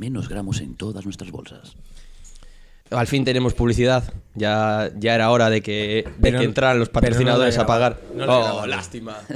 Menos gramos en todas nuestras bolsas. Al fin tenemos publicidad. Ya, ya era hora de que, de Pero- que entraran los no patrocinadores a pagar. no le oh, lástima.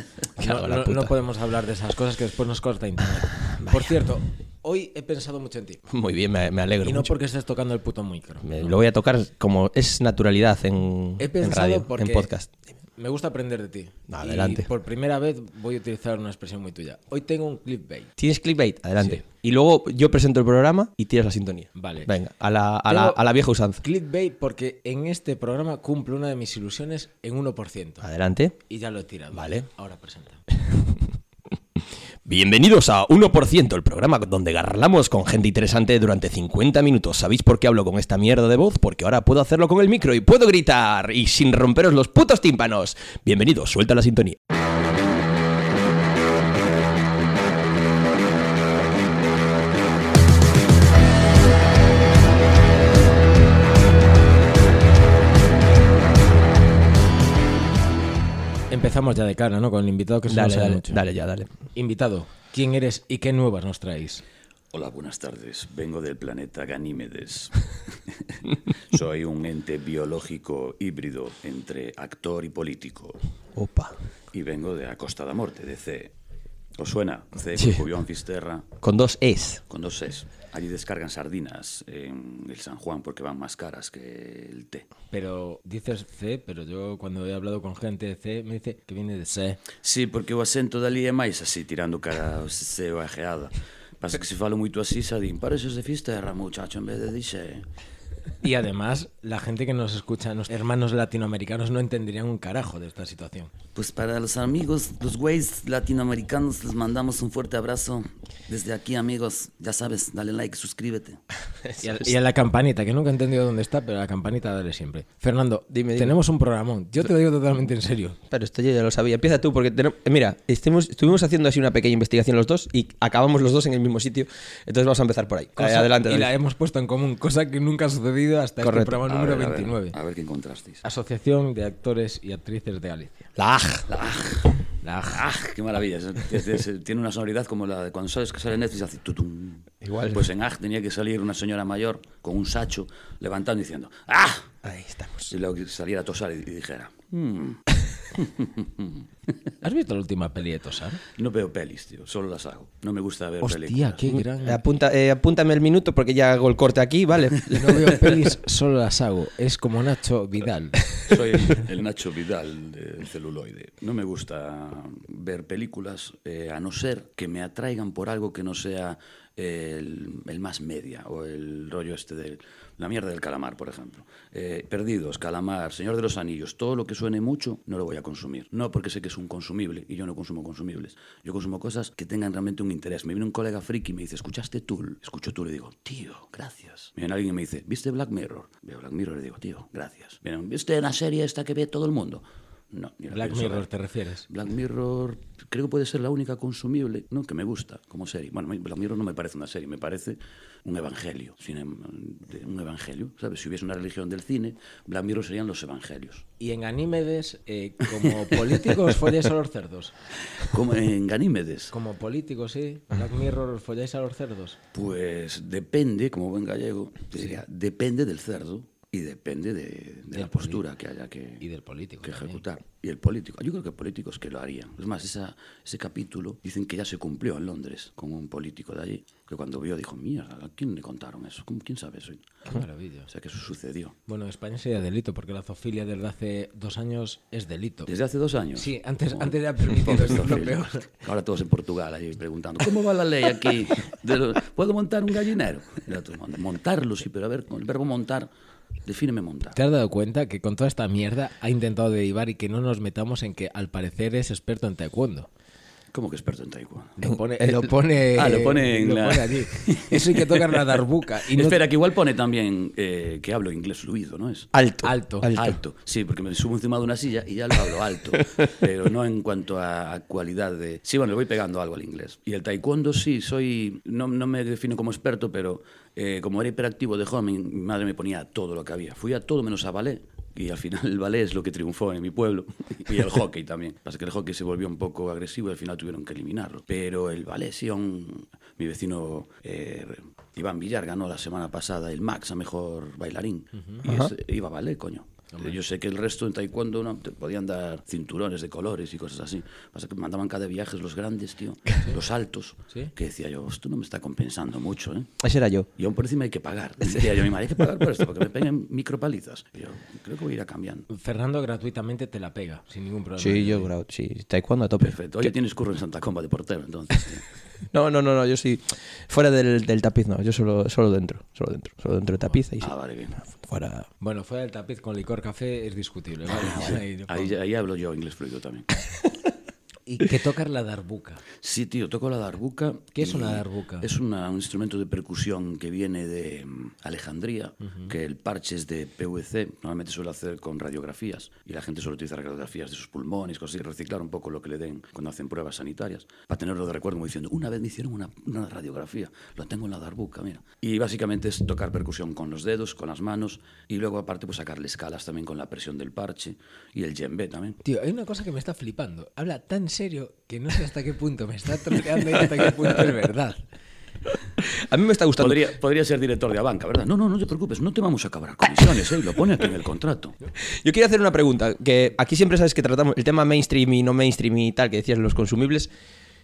No, no- no podemos hablar de esas cosas que después nos corta internet. Por cierto, hoy he pensado mucho en ti. Muy bien, me, me alegro Y no mucho. porque estés tocando el puto micro. Me- lo voy a tocar como es naturalidad en, He en pensado radio, porque en podcast. Me gusta aprender de ti. Adelante. Y por primera vez voy a utilizar una expresión muy tuya. Hoy tengo un clickbait. ¿Tienes clickbait? Adelante. Sí. Y luego yo presento el programa y tiras la sintonía. Vale. Venga, a la, a la, Tengo- a la vieja usanza. Clickbait porque en este programa cumple una de mis ilusiones en 1%. Adelante. Y ya lo he tirado. Vale. Ahora presenta. Bienvenidos a 1%, el programa donde garlamos con gente interesante durante 50 minutos. ¿Sabéis por qué hablo con esta mierda de voz? Porque ahora puedo hacerlo con el micro y puedo gritar y sin romperos los putos tímpanos. Bienvenidos, suelta la sintonía. Empezamos ya de cara, ¿no? Con el invitado que se Dale, nos dale, mucho. dale ya, dale. Invitado, ¿quién eres y qué nuevas nos traéis? Hola, buenas tardes. Vengo del planeta Ganímedes. Soy un ente biológico híbrido entre actor y político. Opa. Y vengo de A Costa da Morte, de C. Os suena, C, sí. Cubión, Fisterra. Con dos es. Con dos es. Allí descargan sardinas en el San Juan porque van más caras que el té. Pero dices C, pero yo cuando he hablado con gente de C me dice que viene de C. Sí, porque o acento dali é máis así, tirando cara C ajeada. Pasa que se falo moito así, xa din, pareces de Fisterra, muchacho, en vez de dixe... Y además, la gente que nos escucha, los hermanos latinoamericanos, no entenderían un carajo de esta situación. Pues para los amigos, los güeyes latinoamericanos, les mandamos un fuerte abrazo. Desde aquí, amigos, ya sabes, dale like, suscríbete. Y a, y a la campanita, que nunca he entendido dónde está, pero a la campanita dale siempre. Fernando, Dime, dime. tenemos un programón. Yo te lo digo totalmente en serio. Pero esto yo ya lo sabía. Empieza tú, porque tenem- eh, mira, estemos- estuvimos haciendo así una pequeña investigación los dos y acabamos los dos en el mismo sitio. Entonces vamos a empezar por ahí. Cosa- adelante, y David. la hemos puesto en común, cosa que nunca ha sucedido hasta Correcto. este programa número a ver, a ver, 29. A ver, qué encontrasteis. Asociación de Actores y Actrices de Galicia. La AJ. La AJ. ¡Ah! ¡Qué maravilla! Es- es- es- Tiene una sonoridad como la de cuando sabes que sale Netflix, hace tutum. Igual. Pues en AG tenía que salir una señora mayor con un sacho levantando y diciendo ¡Ah! Ahí estamos. Y luego que saliera a tosar y, y dijera "Mm, ¿Has visto la última peli de Tosar? No veo pelis, tío, solo las hago. No me gusta ver Hostia, películas. qué gran... Apunta, eh, apúntame el minuto porque ya hago el corte aquí, ¿vale? No veo pelis, solo las hago. Es como Nacho Vidal. Soy el, Nacho Vidal del celuloide. No me gusta ver películas eh, a no ser que me atraigan por algo que no sea el, el más media o el rollo este de la mierda del calamar, por ejemplo. Eh, Perdidos, Calamar, Señor de los Anillos, todo lo que suene mucho no lo voy a consumir. No porque sé que es un consumible y yo no consumo consumibles. Yo consumo cosas que tengan realmente un interés. Me viene un colega friki y me dice, ¿escuchaste Tool? Escucho Tool y digo, tío, gracias. Viene alguien y me dice, ¿viste Black Mirror? Veo Black Mirror y digo, tío, gracias. Viene, ¿viste la serie esta que ve todo el mundo? No, ni la Black Mirror. ¿te refieres? Black Mirror creo que puede ser la única consumible ¿no? que me gusta como serie. Bueno, Black Mirror no me parece una serie, me parece un evangelio. de- un evangelio, ¿sabes? Si hubiese una religión del cine, Black Mirror serían los evangelios. Y en Ganímedes, eh, como políticos, folláis a los cerdos. Como en Ganímedes. Como políticos, sí. Black Mirror, folláis a los cerdos. Pues depende, como buen gallego, te diría, depende del cerdo y depende de, de la postura que haya que, Y del político. que también. ejecutar. Y el político. Yo creo que políticos que lo harían. Es más, esa, ese capítulo dicen que ya se cumplió en Londres con un político de allí, que cuando vio dijo, mierda, ¿a quién le contaron eso? ¿Cómo- ¿Quién sabe eso? Qué maravilla. O sea, que eso sucedió. Bueno, en España sería delito, porque la zoofilia desde hace dos años es delito. ¿Desde hace dos años? Sí, antes, Oh, antes era permitido, eso es lo peor. Ahora todos en Portugal ahí preguntando, ¿cómo va la ley aquí? ¿Puedo montar un gallinero? Montarlo, sí, pero a ver, con el verbo montar, defíneme montar. ¿Te has dado cuenta que con toda esta mierda ha intentado derivar y que no nos metamos en que al parecer es experto en taekwondo? ¿Cómo que experto en taekwondo? Lo pone, lo pone, Ah, lo pone en lo la- pone allí. Eso hay que tocar la darbuca. Y no- Espera, que igual pone también eh, que hablo inglés fluido, ¿no es? Alto. Alto. Alto. sí, porque me subo encima de una silla y ya lo hablo alto, pero no en cuanto a, a cualidad de... Sí, bueno, le voy pegando algo al inglés. Y el taekwondo sí, soy... No, no me defino como experto, pero eh, como era hiperactivo de joven, mi, madre me ponía todo lo que había. Fui a todo menos a ballet. Y al final el ballet es lo que triunfó en mi pueblo. Y el hockey también. Pasa que el hockey se volvió un poco agresivo y al final tuvieron que eliminarlo. Pero el ballet sí, aún mi vecino eh, Iván Villar ganó la semana pasada el Max a mejor bailarín. Y ese- iba vale, coño. Yo sé que el resto en taekwondo no, te podían dar cinturones de colores y cosas así. Pasa que mandaban cada viajes los grandes, tío, los altos, Sí. que decía yo, esto no me está compensando mucho, ¿eh? Ese era yo. Y aún por encima hay que pagar. Decía yo mi madre, hay que pagar por esto, porque me peguen micropalizas. Y yo creo que voy a ir a cambiando. Fernando gratuitamente te la pega, sin ningún problema. Sí, yo, sí, taekwondo a tope. Perfecto. Oye, tienes curro en Santa Comba de portero, entonces. tío. No, no, no, no, yo sí. Fuera del, del tapiz, no, yo solo, solo dentro, solo dentro, solo dentro de tapiz y sí. Ah, vale, bien. Fuera. Bueno, fuera del tapiz con licor café es discutible. ¿vale? Ahí- Ahí, ahí hablo yo inglés fluido también. Y que tocas la darbuca. Sí, tío, toco la darbuca. ¿Qué es una darbuca? Es una- un instrumento de percusión que viene de mm, Alejandría, que el parche es de PVC, normalmente suele hacer con radiografías, y la gente suele utilizar radiografías de sus pulmones, cosas así, reciclar un poco lo que le den cuando hacen pruebas sanitarias, para tenerlo de recuerdo, como diciendo, una vez me hicieron una, una radiografía, lo tengo en la darbuca, mira. Y básicamente es tocar percusión con los dedos, con las manos, y luego aparte pues sacarle escalas también con la presión del parche, y el djembe también. Tío, hay una cosa que me está flipando. Habla tan serio que no sé hasta qué punto me está troleando y hasta qué punto es verdad. A mí me está gustando. Podría, podría ser director de Abanca, ¿verdad? No, no, no te preocupes, no te vamos a cobrar comisiones, ¿eh? Lo pone aquí en el contrato. Yo quiero hacer una pregunta, que aquí siempre sabes que tratamos el tema mainstream y no mainstream y tal, que decías los consumibles.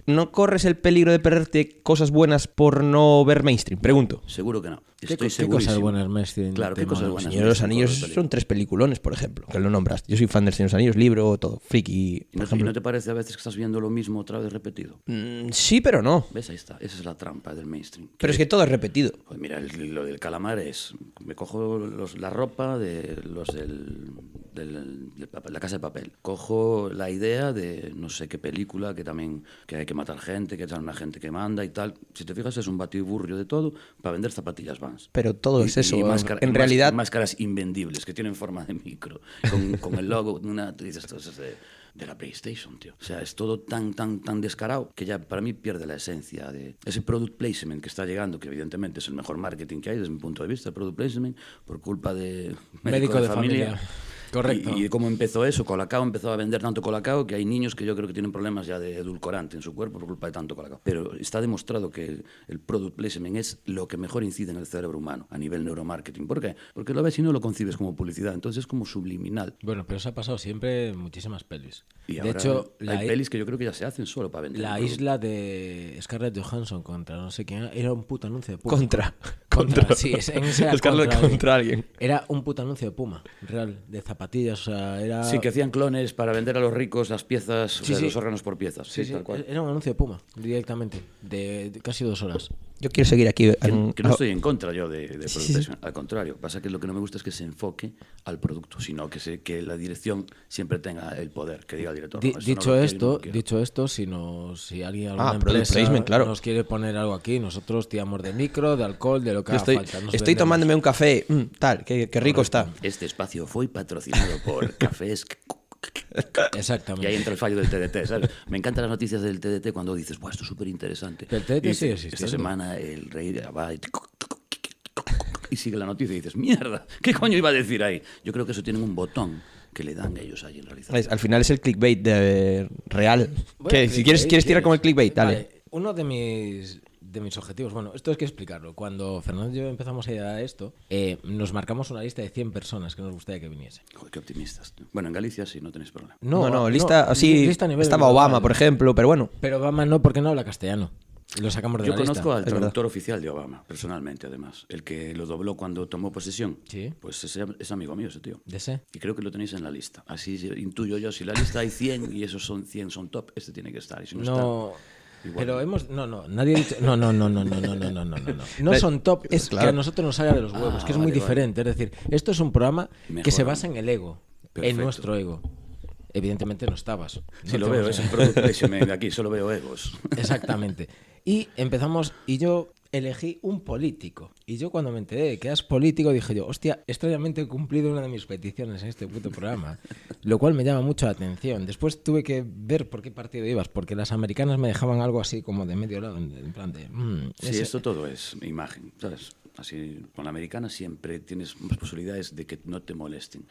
¿No corres el peligro de perderte cosas buenas por no ver mainstream? Pregunto. Seguro que no. ¿Qué, Estoy qué segurísimo. cosas buenas me estoy Claro, ¿qué cosas buenas? Señor de los Anillos son tres peliculones, por ejemplo, que lo nombraste. Yo soy fan del Señor de los Anillos, libro, todo, friki, ¿Y por no, te- y ejemplo. no te parece a veces que estás viendo lo mismo otra vez repetido? Mm, sí, pero no. ¿Ves? Ahí está. Esa es la trampa del mainstream. Pero es que todo es repetido. Pues mira, el- lo del calamar es... Me cojo los- la ropa de los del, del- de papel- la casa de papel. Cojo la idea de no sé qué película, que también que hay que matar gente, que hay una gente que manda y tal. Si te fijas, es un batiburrio de todo para vender zapatillas Pero todo Y- es eso. y máscara- en realidad, máscaras invendibles que tienen forma de micro, con, con el logo, de una, dices, de, de la PlayStation, tío. O sea, es todo tan, tan, tan descarado que ya para mí pierde la esencia de ese product placement que está llegando, que evidentemente es el mejor marketing que hay desde mi punto de vista, el product placement, por culpa de Médico de familia. Correcto. Y, y cómo empezó eso, Colacao empezó a vender tanto Colacao que hay niños que yo creo que tienen problemas ya de edulcorante en su cuerpo por culpa de tanto Colacao. Pero está demostrado que el, el product placement es lo que mejor incide en el cerebro humano a nivel neuromarketing. ¿Por qué? Porque lo ves y no lo concibes como publicidad, entonces es como subliminal. Bueno, pero eso ha pasado siempre en muchísimas pelis. Y de ahora hecho, hay la, pelis que yo creo que ya se hacen solo para vender. la isla de Scarlett Johansson contra no sé quién era un puto anuncio de Puma. contra. Contra, sí, ese era Scarlett contra, contra alguien. Era un puto anuncio de Puma, real, de zapatillas, o sea, era... Sí, que hacían clones para vender a los ricos las piezas, o Sí, sea, sí. los órganos por piezas. Sí, Sí, sí, tal cual. era un anuncio de Puma, directamente, de, de casi dos horas. Yo quiero seguir aquí. Que, en- que no estoy en contra yo de, de Sí, sí. al contrario. Pasa que lo que no me gusta es que se enfoque al producto, sino que, se, que la dirección siempre tenga el poder, que diga el director. Di- "No, esto no dicho no esto, lo quiero". dicho esto, si nos, si alguien alguna Ah, product empresa placement, claro. nos quiere poner algo aquí, nosotros tiramos de micro, de alcohol, de lo que yo haga estoy, falta. nos estoy vendemos. tomándome un café, mm, tal, qué, qué rico está. Este espacio fue patrocinado por Cafés. Y Exactamente. ahí entra el fallo del TDT, ¿sabes? Me encantan las noticias del TDT cuando dices, Buah, esto es súper interesante. El TDT Dice, sigue Esta semana el rey va y... y sigue la noticia y dices, mierda, ¿qué coño iba a decir ahí? Yo creo que eso tienen un botón que le dan ellos ahí en realidad. Al final es el clickbait de, real. Bueno, que si quieres, quieres tirar ¿quieres? con el clickbait, dale. Vale, uno de mis, de mis objetivos, bueno, esto hay que explicarlo. Cuando Fernando y yo empezamos a ir a esto, eh, nos marcamos una lista de 100 personas que nos gustaría que viniesen. Joder, qué optimistas. Bueno, en Galicia sí, no tenéis problema. No, no, lista así. lista a nivel estaba global. Obama, por ejemplo, pero bueno. Pero Obama no, porque no habla castellano. Y lo sacamos de Yo la conozco lista. al es verdad. traductor oficial de Obama, personalmente, además. El que lo dobló cuando tomó posesión. Sí. Pues ese es amigo mío, ese tío. ¿De ese? Y creo que lo tenéis en la lista. Así intuyo yo. Si la lista hay 100 y esos son 100 son top, este tiene que estar. Y si no, No. está, igual. Pero hemos. No, no, nadie ha dicho. No, no, no, no, no, no, no, no, no, no. No son top, es Claro. que a nosotros nos salga de los huevos, Ah, que es muy vale, diferente. Es decir, esto es un programa que se basa en el ego, en nuestro ego. Evidentemente no estabas. Sí, No lo veo, es el product de aquí, solo veo egos. Exactamente. Y empezamos, y yo elegí un político. Y yo cuando me enteré de que eras político, dije yo, hostia, extrañamente he cumplido una de mis peticiones en este puto programa. Lo cual me llama mucho la atención. Después tuve que ver por qué partido ibas, porque las americanas me dejaban algo así como de medio lado, en plan de... mm, Sí, ese- esto todo es imagen, ¿sabes? Así, con la americana siempre tienes más posibilidades de que no te molesten.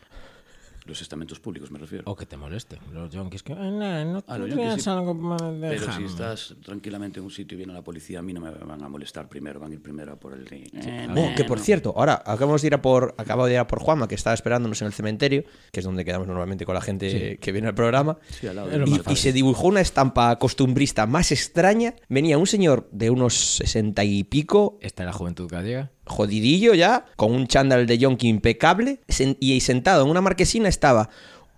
Los estamentos públicos, me refiero. O que te moleste. Los yonkis que. "Ay, no, no Ah, los tendrías yonkis sí. algo para Pero si dejarme". estás tranquilamente en un sitio y viene la policía, a mí no me van a molestar primero, van a ir primero a por el... Eh, Oh, que por no. cierto, ahora acabamos de ir a por, acabo de ir a por Juanma, que estaba esperándonos en el cementerio, que es donde quedamos normalmente con la gente que viene al programa. Sí, al lado de Y, y se dibujó una estampa costumbrista más extraña. Venía un señor de unos sesenta y pico, Esta es la juventud gallega. Jodidillo ya, con un chándal de yonki impecable, y sentado en una marquesina estaba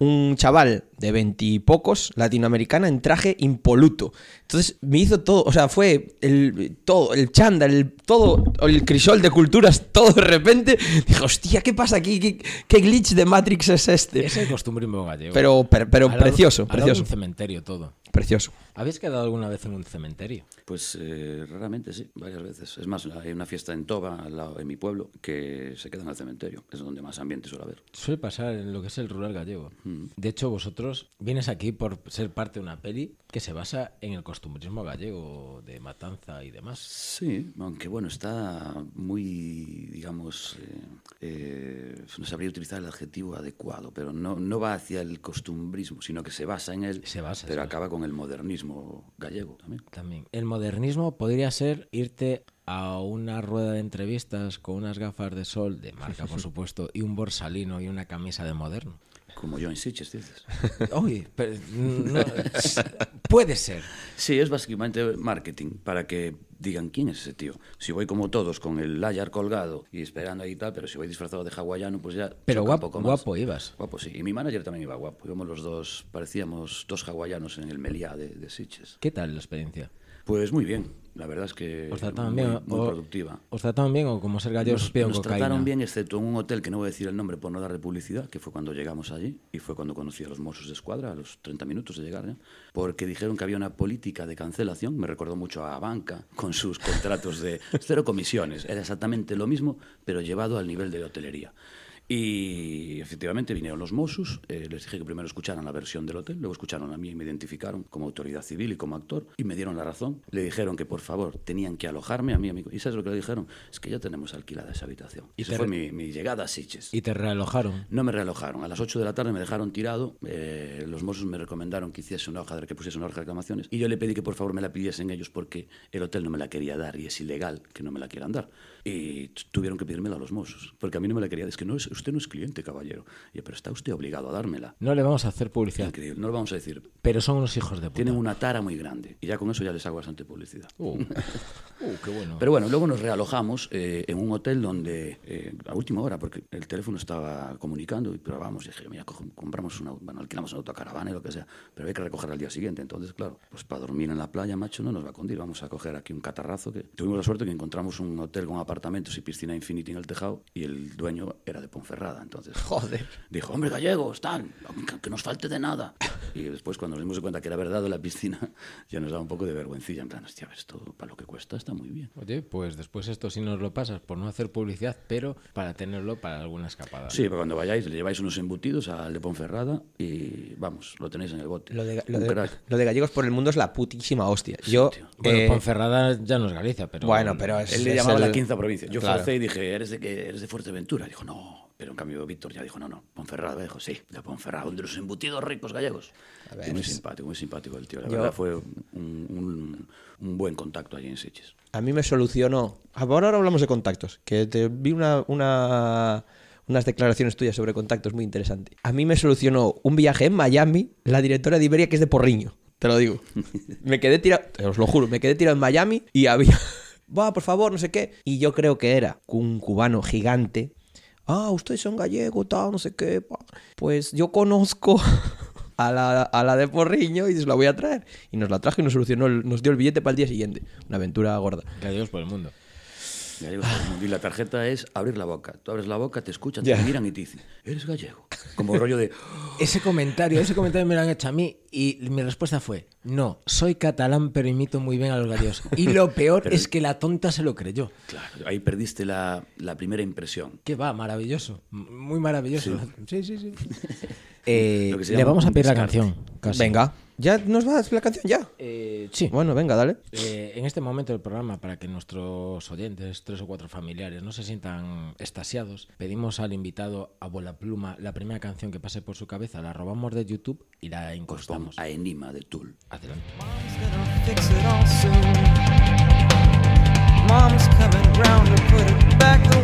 un chaval de veintipocos, latinoamericana, en traje impoluto. Entonces me hizo todo, o sea, fue el todo, el chándal, el, todo, el crisol de culturas, todo de repente. Dije, hostia, ¿qué pasa aquí? ¿Qué, qué glitch de Matrix es este? Es el costumbrismo gallego. Pero, pero, pero precioso, precioso, un cementerio todo. Precioso. ¿Habéis quedado alguna vez en un cementerio? Pues eh, raramente sí, varias veces. Es más, hay una fiesta en Toba, al lado de mi pueblo, que se queda en el cementerio. Es donde más ambiente suele haber. Suele pasar en lo que es el rural gallego. Mm. De hecho, vosotros vienes aquí por ser parte de una peli que se basa en el costumbrismo gallego de matanza y demás. Sí, aunque bueno, está muy, digamos, eh, eh, no sabría utilizar el adjetivo adecuado, pero no, no va hacia el costumbrismo, sino que se basa en él, Se basa, pero se acaba con el modernismo gallego también. También. El modernismo podría ser irte a una rueda de entrevistas con unas gafas de sol, de marca por supuesto, y un borsalino y una camisa de moderno. Como yo en Sitges, dices. Uy, pero no, puede ser. Sí, es básicamente marketing, para que digan quién es ese tío. Si voy como todos con el layar colgado y esperando ahí y tal, pero si voy disfrazado de hawaiano, pues ya. Pero un guapo, poco más. guapo ibas. Guapo, sí. Y mi manager también iba guapo. Íbamos los dos, parecíamos dos hawaianos en el Meliá de, de Sitges. ¿Qué tal la experiencia? Pues muy bien. La verdad es que ¿Os trataban muy, bien? muy o- productiva. ¿Os trataban bien o como ser gallegos os Nos, piden nos cocaína? trataron bien, excepto en un hotel que no voy a decir el nombre por no darle publicidad, que fue cuando llegamos allí y fue cuando conocí a los Mossos de Escuadra, a los 30 minutos de llegar, ¿eh? porque dijeron que había una política de cancelación. Me recordó mucho a Banca con sus contratos de cero comisiones. Era exactamente lo mismo, pero llevado al nivel de hotelería. Y efectivamente vinieron los Mossos, eh, les dije que primero escucharan la versión del hotel, luego escucharon a mí y me identificaron como autoridad civil y como actor y me dieron la razón. Le dijeron que por favor tenían que alojarme a mí, amigo. ¿Y sabes lo que le dijeron? Es que ya tenemos alquilada esa habitación. Y esa fue mi llegada a Sitges. Y te realojaron. No me realojaron. A las 8 de la tarde me dejaron tirado. eh, los Mossos me recomendaron que hiciese una hoja de que pusiese una hoja de reclamaciones. Y yo le pedí que por favor me la pidiesen ellos porque el hotel no me la quería dar y es ilegal que no me la quieran dar. Y tuvieron que pedírmela a los Mossos porque a mí no me la quería. Es que no es, usted no es cliente, caballero. Y yo, pero está usted obligado a dármela. No le vamos a hacer publicidad, Increíble. No lo vamos a decir. pero son unos hijos de puta. Tienen una tara muy grande. Y ya con eso ya les hago bastante publicidad. Uh, uh, qué bueno. Pero bueno, luego nos realojamos eh, en un hotel donde, eh, a última hora, porque el teléfono estaba comunicando, y pero vamos, dije, mira, cojo- compramos una, bueno, alquilamos una autocaravana y lo que sea, pero hay que recoger al día siguiente. Entonces, claro, pues para dormir en la playa, macho, no nos va a condir. Vamos a coger aquí un catarrazo que tuvimos la suerte que encontramos un hotel con apartamentos y piscina infinity en el tejado, y el dueño era de Ponferrada. Entonces, Joder. dijo, hombre, gallegos, tal, que, nos falte de nada. Y después, cuando nos dimos cuenta que era verdad la piscina, ya nos daba un poco de vergüencilla. En plan, hostia, esto para lo que cuesta está muy bien. Oye, pues después esto sí nos lo pasas por no hacer publicidad, pero para tenerlo para alguna escapada. Sí, pero cuando vayáis le lleváis unos embutidos al de Ponferrada y vamos, lo tenéis en el bote. Lo de, lo, de, lo de gallegos por el mundo es la putísima hostia. Yo. Bueno, eh, Ponferrada ya no es Galicia, pero... Bueno, pero es- Él le llamaba el- la quinta provincia. Yo Claro. forcé y dije, ¿eres de, qué? ¿eres de Fuerteventura? Dijo, no. Pero en cambio Víctor ya dijo, no, no, Ponferrada. Dijo, sí, de Ponferrada, donde los embutidos ricos gallegos. A ver, muy es- simpático, muy simpático el tío. La Yo- verdad fue un, un- un buen contacto allí en Sitges. a mí me solucionó. Ahora ahora hablamos de contactos, que te vi una, una- unas declaraciones tuyas sobre contactos muy interesantes. A mí me solucionó un viaje en Miami, la directora de Iberia, que es de Porriño, te lo digo. Me quedé tirado, os lo juro, me quedé tirado en Miami y había. Va, por favor, no sé qué. Y yo creo que era un cubano gigante. Ah, ustedes son gallegos, tal, no sé qué. pa". Pues yo conozco a la, a la de Porriño y se la voy a traer. Y nos la trajo y nos solucionó, el- nos dio el billete para el día siguiente. Una aventura gorda. Gallegos por el mundo. Y la tarjeta es abrir la boca. Tú abres la boca, te escuchan, Ya. te miran y te dicen, eres gallego. Como rollo de, Ese comentario, ese comentario me lo han hecho a mí y mi respuesta fue, no, soy catalán pero imito muy bien a los gallegos. Y lo peor Pero- es que la tonta se lo creyó. claro, ahí perdiste la, la primera impresión. Que va, maravilloso. Muy maravilloso. Sí, sí, sí. Eh, le vamos a pedir la canción. casi. Venga. ¿Ya nos vas la canción? ¿Ya? Eh, sí. Bueno, venga, dale. Eh, en este momento del programa, para que nuestros oyentes, tres o cuatro familiares, no se sientan estasiados, pedimos al invitado a Bola Pluma la primera canción que pase por su cabeza, la robamos de YouTube y la Pues incrustamos. a Enima de Tool. Adelante. Mom's gonna fix it all soon. Mom's coming round to put it back the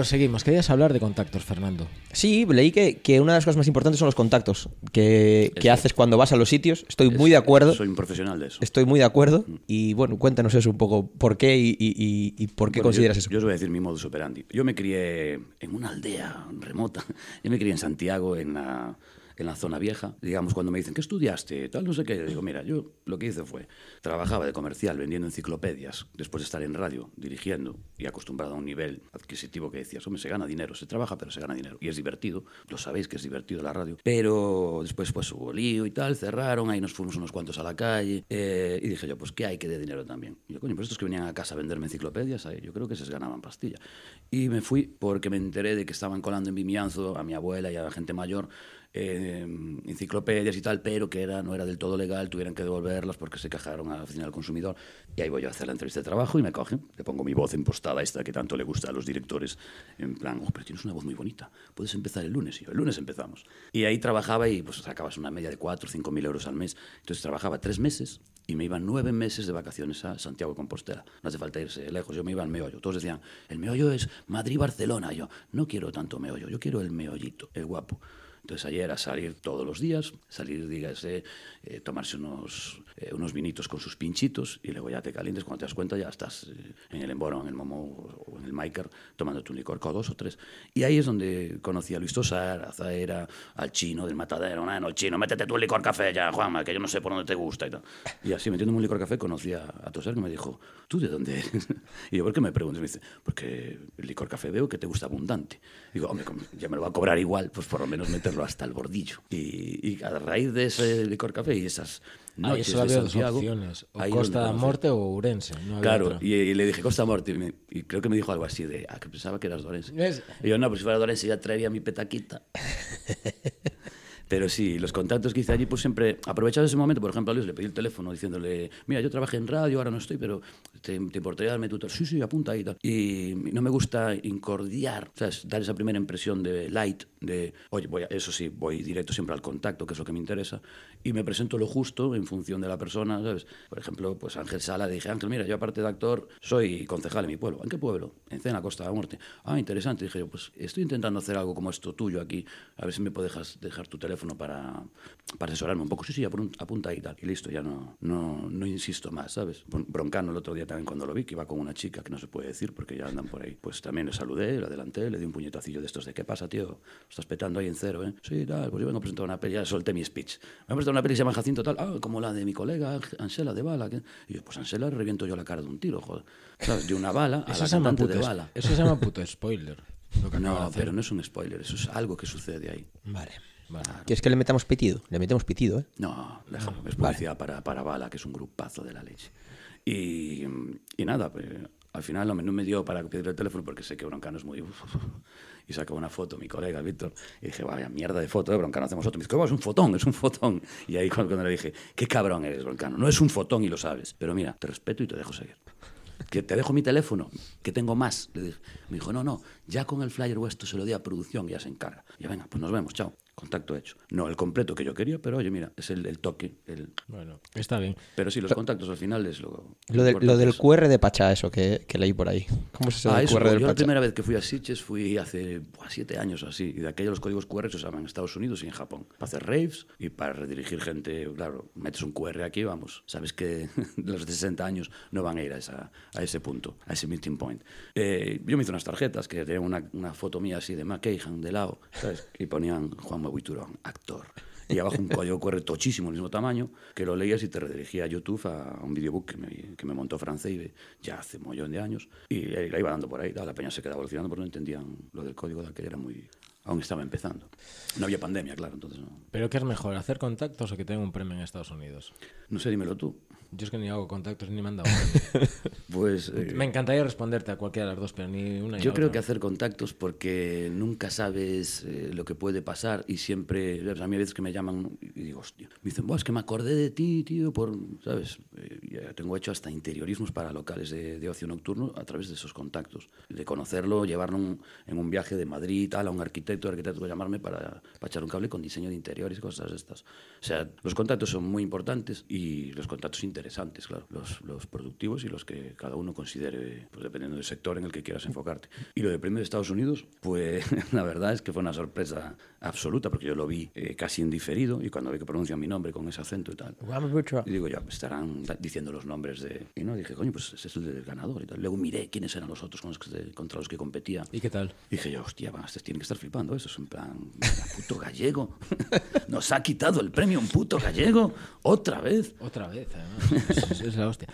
Proseguimos. Querías hablar de contactos, Fernando. Sí, leí que, que una de las cosas más importantes son los contactos que, que haces cuando vas a los sitios. Estoy muy de acuerdo. Soy un profesional de eso. Estoy muy de acuerdo. Y bueno, cuéntanos eso un poco. ¿Por qué y, y- y- y por qué Bueno, consideras yo, eso? Yo os voy a decir mi modus operandi. Yo me crié en una aldea remota. Yo me crié en Santiago, en la, en la zona vieja. Digamos, cuando me dicen, ¿qué estudiaste? Tal, no sé qué. Yo digo, mira, yo lo que hice fue, trabajaba de comercial vendiendo enciclopedias, después de estar en radio, dirigiendo y acostumbrado a un nivel adquisitivo que decías, hombre, se gana dinero, se trabaja, pero se gana dinero. Y es divertido, lo sabéis que es divertido la radio. Pero después pues hubo lío y tal, cerraron, ahí nos fuimos unos cuantos a la calle. eh, y dije yo, pues ¿qué hay que de dinero también? Y yo, coño, pues estos que venían a casa a venderme enciclopedias, yo creo que se ganaban pastilla. Y me fui porque me enteré de que estaban colando en Vimianzo a mi abuela y a la gente mayor eh, enciclopedias y tal, pero que era, no era del todo legal, tuvieran que devolverlas porque se quejaron a la oficina del consumidor. Y ahí voy yo a hacer la entrevista de trabajo y me cogen, le pongo mi voz impostada esta que tanto le gusta a los directores, en plan, oh, pero tienes una voz muy bonita, puedes empezar el lunes. Y el lunes empezamos. Y ahí trabajaba y pues sacabas una media de 4 o 5 mil euros al mes. Entonces trabajaba tres meses y me iban nueve meses de vacaciones a Santiago de Compostela. No hace falta irse lejos, yo me iba al meollo. Todos decían, el meollo es Madrid-Barcelona. Yo, no quiero tanto meollo, yo quiero el meollito, el guapo. Entonces ayer era salir todos los días, salir, dígase, eh, tomarse unos, eh, unos vinitos con sus pinchitos y luego ya te calientes, cuando te das cuenta ya estás eh, en el Emboro, en el Momo o en el Maiker tomándote un licor con dos o tres. Y ahí es donde conocí a Luis Tosar, a Zaera, al chino del matadero, no, no, el chino, métete el licor café ya, Juanma, que yo no sé por dónde te gusta y tal. Y así metiéndome un licor café conocí a, a Tosar que me dijo, ¿tú de dónde eres? Y yo, ¿por qué me preguntas? Me dice, porque el licor café veo que te gusta abundante. Digo, hombre, ya me lo va a cobrar igual, pues por lo menos meterlo hasta el bordillo. Y, y a raíz de ese licor café y esas Ahí noches solo de había dos Santiago, opciones. O ahí Costa conocí. Morte o Ourense. No Claro, y, y le dije Costa Morte, y, me- y creo que me dijo algo así de, ah, que pensaba que eras. ¿Ves? Y yo, no, pues si fuera Dorense ya traería mi petaquita. Pero sí, los contactos que hice allí, pues siempre, aprovechado ese momento, por ejemplo, a Luis le pedí el teléfono diciéndole, mira, yo trabajé en radio, ahora no estoy, pero ¿te, te importaría darme tu teléfono? Sí, sí, apunta ahí y tal. Y no me gusta incordiar, ¿sabes? Dar esa primera impresión de light, de, oye, voy a- eso sí, voy directo siempre al contacto, que es lo que me interesa, y me presento lo justo en función de la persona, ¿sabes? Por ejemplo, pues Ángel Sala, dije, Ángel, mira, yo aparte de actor, soy concejal en mi pueblo. ¿En qué pueblo? En Cena, Costa de la Muerte. Ah, interesante. Dije yo, pues estoy intentando hacer algo como esto tuyo aquí, a ver si me puedes dejar tu teléfono para, para asesorarme un poco. Sí, sí, apun- apunta ahí y tal. Y listo, ya no, no, no insisto más, ¿sabes? Bron- Broncano el otro día también cuando lo vi, que iba con una chica que no se puede decir porque ya andan por ahí. Pues también le saludé, le adelanté, le di un puñetacillo de estos de, ¿qué pasa, tío? Estás petando ahí en cero, ¿eh? Sí, tal, pues yo vengo a presentar una peli, ya solté mi speech. Me he presentado una peli que se llama Jacinto tal, ah, como la de mi colega Ansela de Bala. Y yo, pues Ansela reviento yo la cara de un tiro, joder. ¿Sabes? De una bala a Eso la cantante puto, de Bala. eso se llama puto spoiler. lo que No, pero no es un spoiler, eso es algo que sucede ahí. Vale. Vale. ¿Quieres que le metamos pitido? Le metemos pitido, ¿eh? No, déjalo, es publicidad para, para Bala, que es un grupazo de la leche. Y, y nada, pues, al final no me, no me dio para pedir el teléfono porque sé que Broncano es muy... Y sacó una foto mi colega Víctor y dije, vaya mierda de foto, de Broncano hacemos otro. Me dice, ¿cómo es un fotón? Es un fotón. Y ahí cuando, le dije, qué cabrón eres, Broncano. No es un fotón y lo sabes. Pero mira, te respeto y te dejo seguir. Que te dejo mi teléfono, que tengo más. Le dije. Me dijo, no, no, ya con el flyer vuestro se lo di a producción y ya se encarga. Y yo, venga, pues nos vemos, chao. Contacto hecho. No el completo que yo quería, pero oye, mira, es el, el toque. El... Bueno, está bien. Pero sí, los contactos al final es lo. Lo, de- lo del QR de Pachá, eso que, que leí por ahí. ¿Cómo eso Ah, eso, QR yo del la Pachá? primera vez que fui a Sitges fui hace buah, siete años o así, y de aquellos los códigos QR se usaban en Estados Unidos y en Japón, para hacer raves y para redirigir gente, claro, metes un QR aquí, vamos, sabes que los de 60 años no van a ir a, esa, a ese punto, a ese meeting point. Eh, yo me hice unas tarjetas que tenían una, una foto mía así de McKahan de lado, ¿sabes? Y ponían Juan Mabuiturón, actor. y abajo un código QR tochísimo, el mismo tamaño, que lo leías y te redirigía a YouTube a un videobook que me, que me montó Franceibe ya hace un montón de años. Y la iba dando por ahí, la peña se quedaba alucinando porque no entendían lo del código de aquel, era muy... Aún estaba empezando. No había pandemia, claro, entonces no. ¿Pero qué es mejor, hacer contactos o que tenga un premio en Estados Unidos? No sé, dímelo tú. Yo es que ni hago contactos ni me han dado. premio. Pues... eh, me encantaría responderte a cualquiera de las dos, pero ni una ni Yo la creo otra. que hacer contactos porque nunca sabes eh, lo que puede pasar y siempre, a mí a veces que me llaman y digo, hostia, me dicen, "Buah, es que me acordé de ti, tío, por, ¿sabes? Eh, ya tengo hecho hasta interiorismos para locales de, de ocio nocturno a través de esos contactos, de conocerlo, llevarlo un- en un viaje de Madrid, tal, a un arquitecto, el arquitecto llamarme para, para echar un cable con diseño de interiores y cosas estas. O sea, los contactos son muy importantes y los contactos interesantes, claro, los, los productivos y los que cada uno considere, pues dependiendo del sector en el que quieras enfocarte. Y lo de premio de Estados Unidos, pues la verdad es que fue una sorpresa absoluta, porque yo lo vi eh, casi en diferido y cuando vi que pronuncian mi nombre con ese acento y tal. Y digo, ya, pues, estarán diciendo los nombres de... Y no, dije, coño, pues ese es el del ganador y tal. Luego miré quiénes eran los otros con los que, contra los que competía. ¿Y qué tal? Y dije yo, hostia, va, estos tienen que estar flipando. Eso es en plan, "Mira, puto gallego. Nos ha quitado el premio un puto gallego. Otra vez. Otra vez, además. es, la hostia.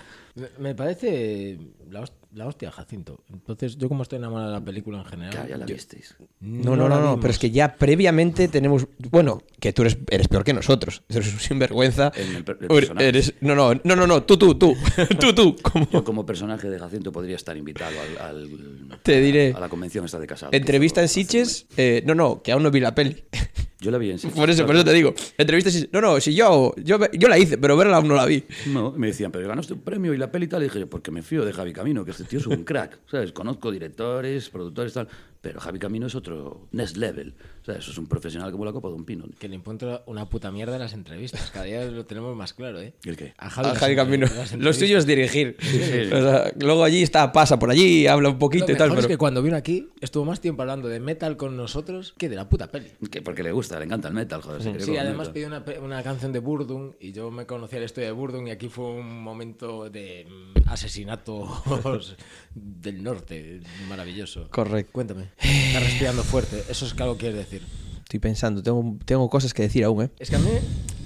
Me- parece la, host- la hostia Jacinto. Entonces, yo como estoy enamorado de la película en general... Claro, ya la yo- visteis. No, no, no, no, pero es que ya previamente tenemos. Bueno, que tú eres, eres peor que nosotros. Eres un sinvergüenza. El el eres, no, no, no, no, no, tú, tú, tú. tú, tú. Como Yo como personaje de Jacinto podría estar invitado al, al- Te diré. a la convención esta de casado. entrevista en Sitges. eh, no, no, que aún no vi la peli. Yo la vi en Sitges. Por eso, por eso te digo. Entrevista. No, no, si yo, yo, yo la hice, pero verla aún no la vi. No, me decían, pero ganaste un premio y la peli y tal. Y dije, porque me fío de Javi Camino, que este tío es un crack. ¿Sabes? Conozco directores, productores, tal. Pero Javi Camino es otro next level. O sea, eso es un profesional como la copa de un pino. Que le encuentro una puta mierda en las entrevistas. Cada día lo tenemos más claro, ¿eh? ¿Y el qué? A A Javi Camino. entre- las Lo suyo es dirigir. sí. O sea, luego allí está, pasa por allí, habla un poquito Lo y tal. mejor es Pero... que cuando vino aquí estuvo más tiempo hablando de metal con nosotros que de la puta peli. Que porque le gusta, le encanta el metal, joder. Sí, el además pidió una, canción de Burdun y yo me conocía la historia de Burdun y aquí fue un momento de mm, asesinatos del norte, maravilloso. Correcto. Cuéntame, está respirando fuerte, eso es que algo quieres decir. Estoy pensando, tengo, tengo cosas que decir aún, ¿eh? Es que a mí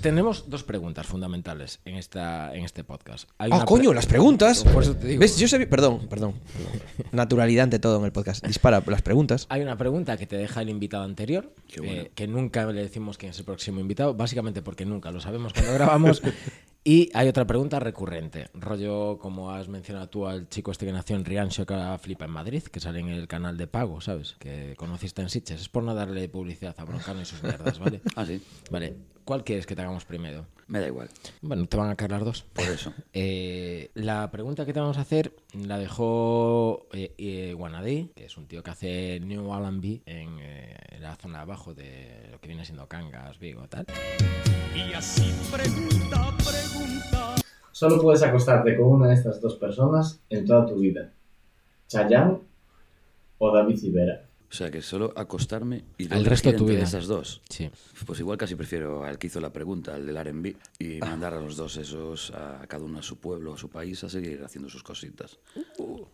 tenemos dos preguntas fundamentales en, esta, en este podcast. Hay Ah, coño, pre- las preguntas. Por eso te digo. ¿Ves? Yo sé. Perdón, perdón. Naturalidad ante todo en el podcast. Dispara las preguntas. Hay una pregunta que te deja el invitado anterior, bueno. eh, que nunca le decimos quién es el próximo invitado, básicamente porque nunca lo sabemos cuando grabamos. y hay otra pregunta recurrente, rollo como has mencionado tú al chico este que nació en Rianxo que ahora flipa en Madrid, que sale en el canal de pago, ¿sabes? Que conociste en Sitges. Es por no darle publicidad a Broncano y sus mierdas, ¿vale? Ah, sí. Vale, ¿cuál quieres que te hagamos primero? Me da igual. Bueno, te van a caer las dos. Por eso. Eh, la pregunta que te vamos a hacer la dejó eh, eh, que es un tío que hace New en eh, la zona de abajo de lo que viene siendo Cangas, Vigo, tal. Solo puedes acostarte con una de estas dos personas en toda tu vida. Chayanne o David Civera. O sea, que solo acostarme y Al resto de tu vida. esas dos. Sí. Pues igual casi prefiero al que hizo la pregunta, al del R&B, y Ah. mandar a los dos esos, a cada uno a su pueblo, a su país, a seguir haciendo sus cositas.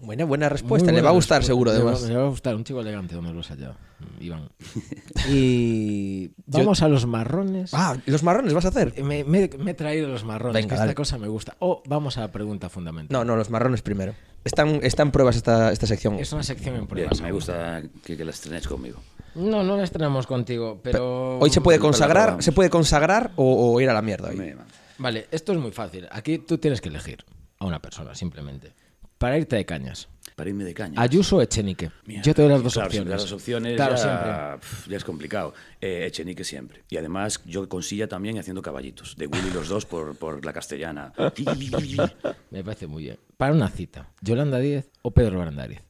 Buena, buena respuesta. Muy Le buena va a gustar respuesta. seguro, además. Le va a gustar, un chico elegante donde los haya, Iván. y vamos a los marrones. Ah, los marrones vas a hacer. Me, me- me he traído los marrones, Venga, que esta cosa me gusta. O vamos a la pregunta fundamental. No, no, los marrones primero. Están, están pruebas esta, esta sección. Es una sección en Bien, pruebas. me gusta que, que la estrenes conmigo. No, no la estrenamos contigo, pero... Hoy se puede consagrar, se puede consagrar o, o ir a la mierda. hoy. Vale, esto es muy fácil. Aquí tú tienes que elegir a una persona, simplemente. Para irte de cañas. Para irme de caña. Ayuso o Echenique. Yo te doy las dos Claro, opciones. das las opciones Claro, ya, siempre. ya es complicado. Eh, Echenique siempre. Y además yo con silla también haciendo caballitos. De Willy los dos por, por la castellana. Me parece muy bien. Para una cita, ¿Yolanda Díez o Pedro Brandariz?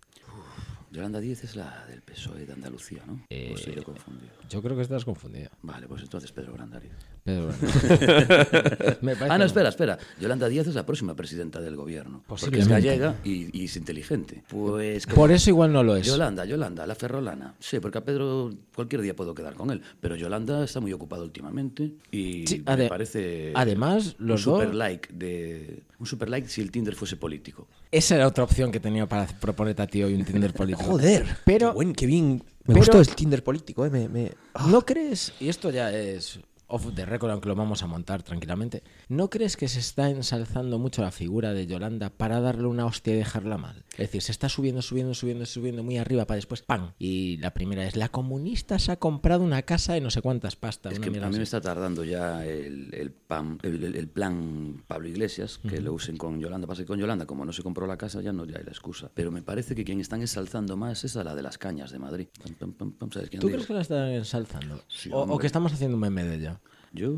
Yolanda Díez es la del PSOE de Andalucía, ¿no? Eh, ¿O estoy yo confundido? Yo creo que estás confundida. Vale, pues entonces Pedro Brandariz. Pedro Ah, no, espera, espera. Yolanda Díaz es la próxima presidenta del gobierno. Porque es gallega y, y es inteligente. Pues Por eso igual no lo es. Yolanda, Yolanda, la ferrolana. Sí, porque a Pedro cualquier día puedo quedar con él. Pero Yolanda está muy ocupado últimamente y Sí, me parece además, los un dos- super like de un super like si el Tinder fuese político. Esa era otra opción que tenía para proponerte a ti hoy un Tinder político. Joder, Pero qué, buen, qué bien. Me pero- gustó el Tinder político, ¿eh? Me, me-. ¿No crees? Y esto ya es off the record, aunque lo vamos a montar tranquilamente, ¿no crees que se está ensalzando mucho la figura de Yolanda para darle una hostia y dejarla mal? Es decir, se está subiendo, subiendo, subiendo, subiendo muy arriba para después ¡pam! Y la primera es, la comunista se ha comprado una casa de no sé cuántas pastas. Es que a mí me está tardando ya el, el, pan- el- plan Pablo Iglesias, que lo usen con Yolanda. Pasa que con Yolanda, como no se compró la casa, ya no ya hay la excusa. Pero me parece que quien están ensalzando más es a la de las cañas de Madrid. Pam, pam, pam, pam, ¿Sabes quién ¿Tú digo? crees que la están ensalzando? Sí, o, o que estamos haciendo un meme de ella? Yo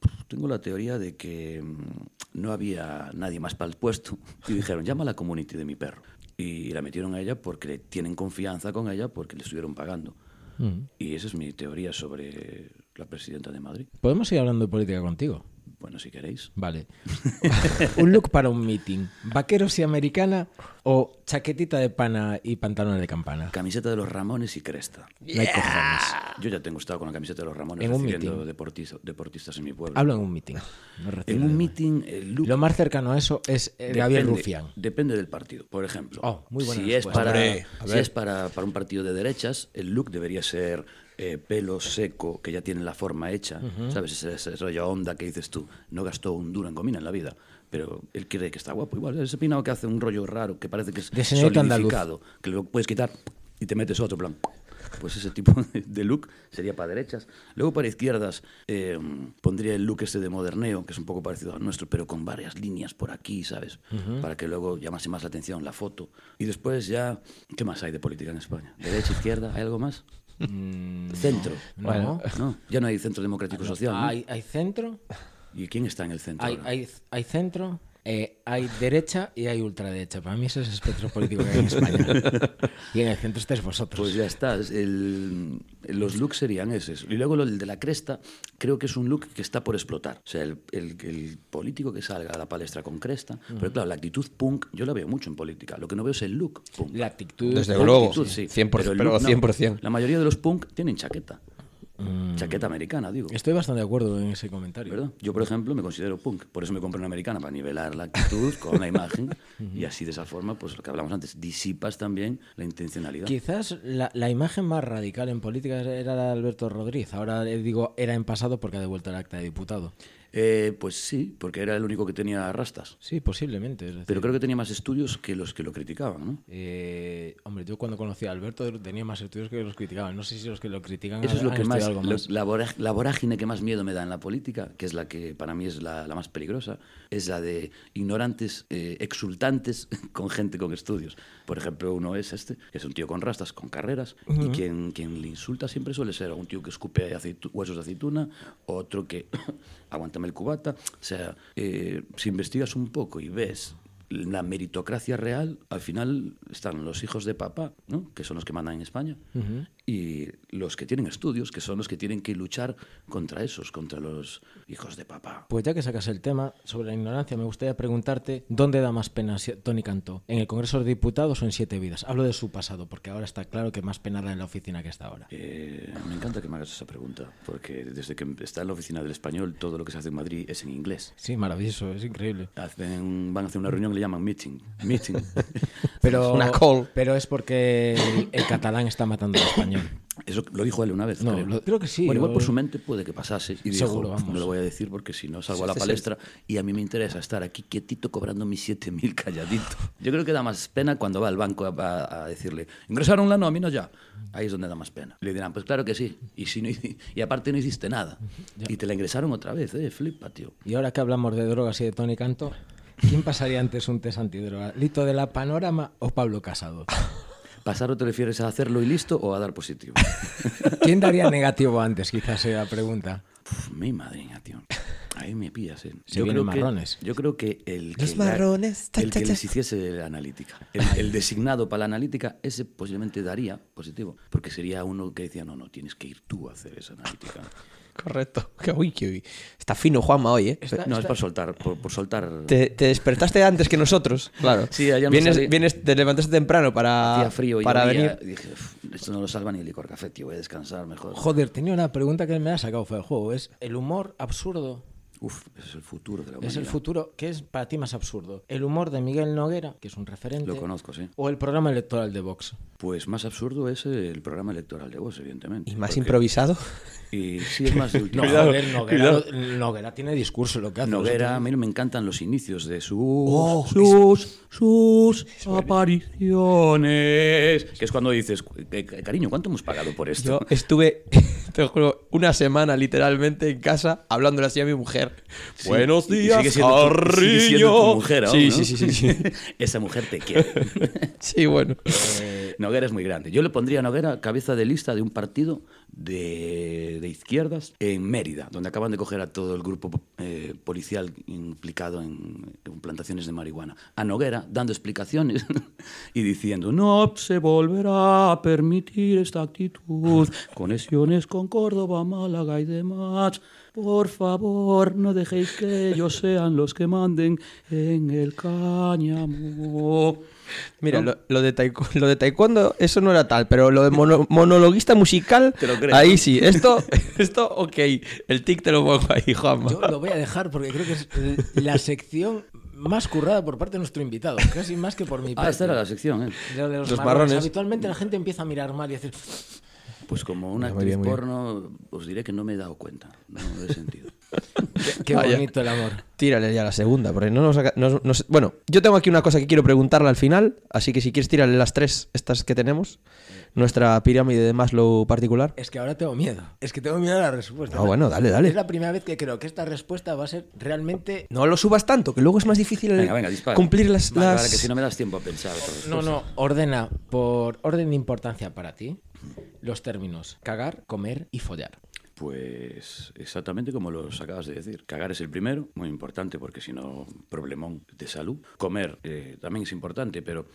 pf, tengo la teoría de que mm, no había nadie más para el puesto y dijeron, llama a la community de mi perro. Y la metieron a ella porque tienen confianza con ella porque le estuvieron pagando. Mm. Y esa es mi teoría sobre la presidenta de Madrid. ¿Podemos seguir hablando de política contigo? Bueno, si queréis. Vale. un look para un meeting. ¿Vaqueros y americana o chaquetita de pana y pantalones de campana? Camiseta de los Ramones y cresta. No hay cojones. Yo ya tengo estado con la camiseta de los Ramones En recibiendo deportistas en mi pueblo. Hablo en un meeting. no en un meeting, el look Lo más cercano a eso es eh, Gabriel Rufián. Depende del partido. Por ejemplo, Oh, muy si, es para, si es para, para un partido de derechas, el look debería ser eh, pelo seco, que ya tiene la forma hecha. ¿Sabes? Ese, ese rollo onda que dices tú. No gastó un duro en gomina en la vida. Pero él cree que está guapo. Igual, ese peinado que hace un rollo raro, que parece que es solidificado, que lo puedes quitar y te metes otro plan. Pues ese tipo de look sería para derechas. Luego para izquierdas eh, pondría el look este de moderneo, que es un poco parecido al nuestro, pero con varias líneas por aquí, ¿sabes? Para que luego llamase más la atención la foto. Y después ya, ¿qué más hay de política en España? ¿Derecha, izquierda? ¿Hay algo más? Centro. Bueno. No, ya no hay centro democrático social. ¿no? Hay, hay centro, ¿Y quién está en el centro? hay, ahora? hay, hay centro, eh, hay derecha y hay ultraderecha. Para mí ese es el espectro político que hay en España. y en el centro estáis vosotros. Pues ya está. el- los looks serían esos. Y luego lo- el de la cresta, creo que es un look que está por explotar. O sea, el, el- el político que salga a la palestra con cresta. Pero claro, la actitud punk, yo la veo mucho en política. Lo que no veo es el look punk. La actitud. Desde luego, actitud, sí, 100%, pero look no. 100%. La mayoría de los punk tienen chaqueta. Chaqueta americana, digo. Estoy bastante de acuerdo en ese comentario. ¿Verdad? Yo, por ejemplo, me considero punk. Por eso me compré una americana, para nivelar la actitud con la imagen. y así, de esa forma, pues lo que hablamos antes, disipas también la intencionalidad. Quizás la, la imagen más radical en política era la de Alberto Rodríguez. Ahora eh, digo era en pasado porque ha devuelto el acta de diputado. Eh, pues sí, porque era el único que tenía rastas. Sí, posiblemente. decir, Pero creo que tenía más estudios que los que lo criticaban, ¿no? eh, hombre, yo cuando conocí a Alberto tenía más estudios que los criticaban. No sé si los que lo critican Eso es lo que más, algo lo- más. la, vorá- la vorágine que más miedo me da en la política, que es la que para mí es la, la más peligrosa, es la de ignorantes, eh, exultantes con gente con estudios. Por ejemplo, uno es este, que es un tío con rastas, con carreras, y quien, quien le insulta siempre suele ser un tío que escupe huesos de aceituna, otro que aguántame el cubata. O sea, eh, si investigas un poco y ves la meritocracia real, al final están los hijos de papá, ¿no? que son los que mandan en España, y los que tienen estudios, que son los que tienen que luchar contra esos, contra los hijos de papá. Pues ya que sacas el tema sobre la ignorancia, me gustaría preguntarte dónde da más pena si- Tony Cantó, en el Congreso de Diputados o en Siete Vidas. Hablo de su pasado, porque ahora está claro que más pena da en la oficina que está ahora. Eh, me encanta que me hagas esa pregunta, porque desde que está en la oficina del español, todo lo que se hace en Madrid es en inglés. Sí, maravilloso, es increíble. Hacen, van a hacer una reunión que le llaman meeting. meeting. Pero, Una call. pero es porque el, el catalán está matando al español. Eso lo dijo él una vez. No, creo. lo- creo que sí, Bueno, igual por su mente puede que pasase. Y dijo, Seguro, "Pf, vamos. no lo voy a decir porque si no salgo a la palestra y a mí me interesa estar aquí quietito cobrando mis 7.000 calladito. Yo creo que da más pena cuando va al banco a, a- decirle, ingresaron la nómina ya. Ahí es donde da más pena. Le dirán, pues claro que sí. Y, si no, y aparte no hiciste nada. Y te la ingresaron otra vez, ¿eh? Flipa, tío. Y ahora que hablamos de drogas y de Tony Cantó, ¿quién pasaría antes un test antidroga? ¿Lito de la Panorama o Pablo Casado? ¿Pasar o te refieres a hacerlo y listo o a dar positivo? ¿Quién daría negativo antes? Quizás sea la pregunta. Uf, mi madriña, tío. Ahí me pillas, ¿eh? Se vienen creo que- marrones. yo creo que el que, Los la- marrones, el que les hiciese la analítica, el, el designado para la analítica, ese posiblemente daría positivo, porque sería uno que decía, no, no, tienes que ir tú a hacer esa analítica. Correcto. Que, uy, que uy. Está fino Juanma hoy, ¿eh? Está- no, es por soltar, por, por soltar... Te, te despertaste antes que nosotros, claro. Sí, ayer me vienes, salí- vienes, te levantaste temprano para, Hacía frío y para venir. y dije, "Uf, esto no lo salva ni el licor café, tío, voy a descansar mejor. Joder, tenía una pregunta que me ha sacado fuera del juego. Es el humor absurdo. Uf, ese es el futuro de la Es el humanidad. futuro. ¿Qué es para ti más absurdo? ¿El humor de Miguel Noguera, que es un referente? Lo conozco, sí. ¿O el programa electoral de Vox? Pues más absurdo es el programa electoral de vos, evidentemente. Y más porque- improvisado. Y sí, es más de. No, Cuidado, joder, Noguera, Noguera tiene discurso lo que hace. Noguera, a mí me encantan los inicios de sus, Oh, sus, sus apariciones. Que es cuando dices, "Eh, cariño, ¿cuánto hemos pagado por esto? Yo estuve, te lo juro, una semana literalmente en casa hablándole así a mi mujer. Sí, Buenos días, sigue siendo tu- sigue siendo tu cariño. mujer aún, sí, ¿no? sí, sí, sí, sí. Esa mujer te quiere. Sí, bueno. Noguera es muy grande. Yo le pondría a Noguera cabeza de lista de un partido de, de izquierdas en Mérida, donde acaban de coger a todo el grupo eh, policial implicado en, en plantaciones de marihuana. A Noguera dando explicaciones y diciendo, no se volverá a permitir esta actitud, conexiones con Córdoba, Málaga y demás. Por favor, no dejéis que ellos sean los que manden en el cáñamo. Mira, ¿No? lo, lo de taekw- lo de taekwondo, eso no era tal, pero lo de mono- monologuista musical, Te lo creo. ahí sí. Esto, esto, ok. El tic te lo pongo ahí, Juanma. Yo lo voy a dejar porque creo que es la sección más currada por parte de nuestro invitado. Casi más que por mi parte. Ah, esta era la sección, ¿eh? De los, Los marrones. marrones. Habitualmente la gente empieza a mirar mal y decir... Pues como una actriz porno, os diré que no me he dado cuenta. No he sentido. Qué, bonito el amor. Tírale ya la segunda, porque no nos, saca- nos- nos- Bueno, yo tengo aquí una cosa que quiero preguntarle al final, así que si quieres tírale las tres, estas que tenemos, nuestra pirámide de Maslow particular. Es que ahora tengo miedo. Es que tengo miedo a la respuesta. Ah, bueno, dale, dale. Es la primera vez que creo que esta respuesta va a ser realmente... No lo subas tanto, que luego es más difícil Venga, venga, dispara. cumplir las... Vale, las- vale, que si no me das tiempo a pensar. No, no, ordena por orden de importancia para ti los términos cagar, comer y follar. Pues exactamente como los acabas de decir. Cagar es el primero, muy importante porque si no, problemón de salud. Comer eh, también es importante, pero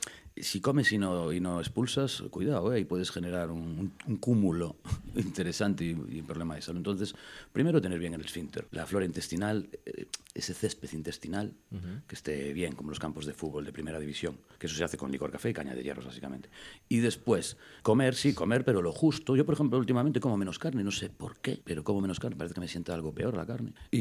si comes y no, y no expulsas, cuidado, ¿eh? y puedes generar un, un- cúmulo interesante y, y un problema de salud. Entonces, primero tener bien el esfínter, la flora intestinal, eh, ese césped intestinal, que esté bien, como los campos de fútbol de primera división, que eso se hace con licor café y caña de hierros, básicamente. Y después, comer, sí, comer, pero lo justo. Yo, por ejemplo, últimamente como menos carne, no sé por qué, pero como menos carne, parece que me sienta algo peor la carne. Y,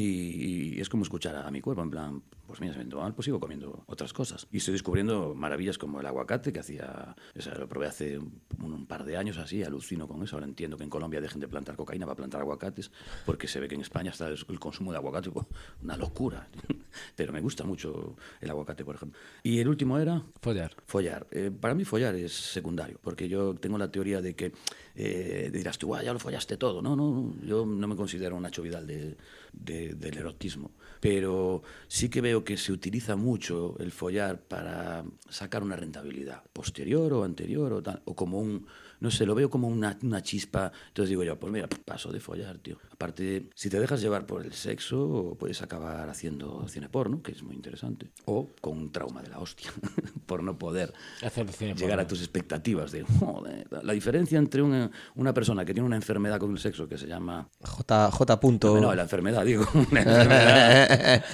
y es como escuchar a mi cuerpo, en plan, pues mira, se me mal, pues sigo comiendo otras cosas. Y estoy descubriendo maravillas como el aguacate, que hacía, o sea, lo probé hace un, un par de años así, alucino con eso. Ahora entiendo que en Colombia dejen de plantar cocaína para plantar aguacates, porque se ve que en España está el, el consumo de aguacate, pues, una locura. Pero me gusta mucho el aguacate, por ejemplo. Y el último era Follar. Follar. Eh, para mí follar es secundario, porque yo tengo la teoría de que eh, dirás tú, "Ah, ya lo follaste todo. No, no, no, yo no me considero un Nacho Vidal de- de- del erotismo, pero sí que veo que se utiliza mucho el follar para sacar una rentabilidad posterior o anterior o tal, o como un, no sé, lo veo como una, una chispa. Entonces digo yo, pues mira, paso de follar, tío. Aparte, si te dejas llevar por el sexo, puedes acabar haciendo cine porno, que es muy interesante, o con un trauma de la hostia, por no poder Hacer cine llegar porno. a tus expectativas de joder. La diferencia entre una, una persona que tiene una enfermedad con el sexo que se llama J, J punto. no, la enfermedad, digo, una enfermedad.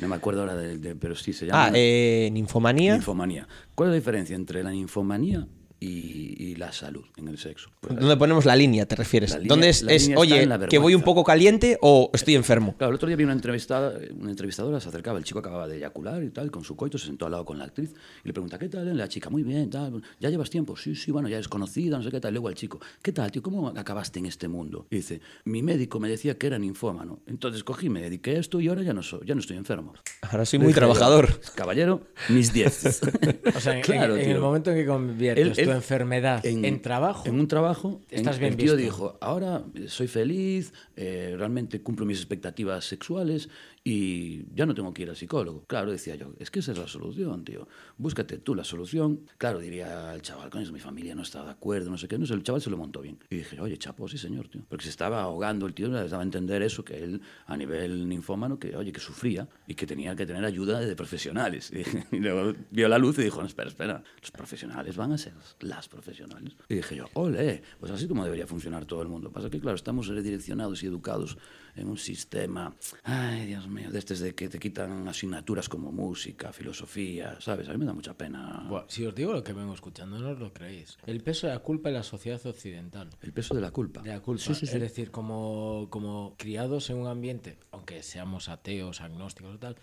No me acuerdo ahora del, de- pero sí se llama Ah, eh, ninfomanía. ninfomanía. ¿Cuál es la diferencia entre la ninfomanía y, y la salud en el sexo? Pues ¿Dónde ponemos la línea, te refieres? La línea- ¿Dónde es, oye, que voy un poco caliente o estoy enfermo? Claro, el otro día vi una entrevistada, una entrevistadora, se acercaba, el chico acababa de eyacular y tal, con su coito, se sentó al lado con la actriz y le pregunta, ¿qué tal? La chica, muy bien, tal, ¿ya llevas tiempo? Sí, sí, bueno, ya es conocida, no sé qué tal. Luego al chico, ¿qué tal, tío? ¿Cómo acabaste en este mundo? Y dice, mi médico me decía que era ninfómano. Entonces cogí, me dediqué a esto y ahora ya no, soy, ya no estoy enfermo. Ahora soy muy trabajador. Caballero, mis 10. O sea, en, Claro, en- en el momento en que conviertes Él- tu enfermedad en, trabajo, En un trabajo, Estás en- bien el tío visto. dijo, ahora soy feliz, eh, realmente cumplo mis expectativas sexuales y ya no tengo que ir al psicólogo. Claro, decía yo, es que esa es la solución, tío. Búscate tú la solución. Claro, diría el chaval, coño, mi familia no está de acuerdo, no sé qué. No sé, el chaval se lo montó bien. Y dije, oye, chapo, sí, señor, tío. Porque se estaba ahogando el tío, le daba a entender eso, que él, a nivel ninfómano, que, oye, que sufría y que tenía que tener ayuda de profesionales. Y, luego vio la luz y dijo, no, espera, espera, los profesionales van a ser las profesionales. Y dije yo, ole, pues así como debería funcionar todo el mundo. Pasa que, claro, estamos redireccionados y educados en un sistema, ay, Dios mío, de estos de que te quitan asignaturas como música, filosofía, ¿sabes? A mí me da mucha pena Buah, si os digo lo que vengo escuchando, no os lo creéis. El peso de la culpa en la sociedad occidental. el peso de la culpa. De la culpa. Sí, sí, sí. Es decir, como, como criados en un ambiente, aunque seamos ateos, agnósticos o tal,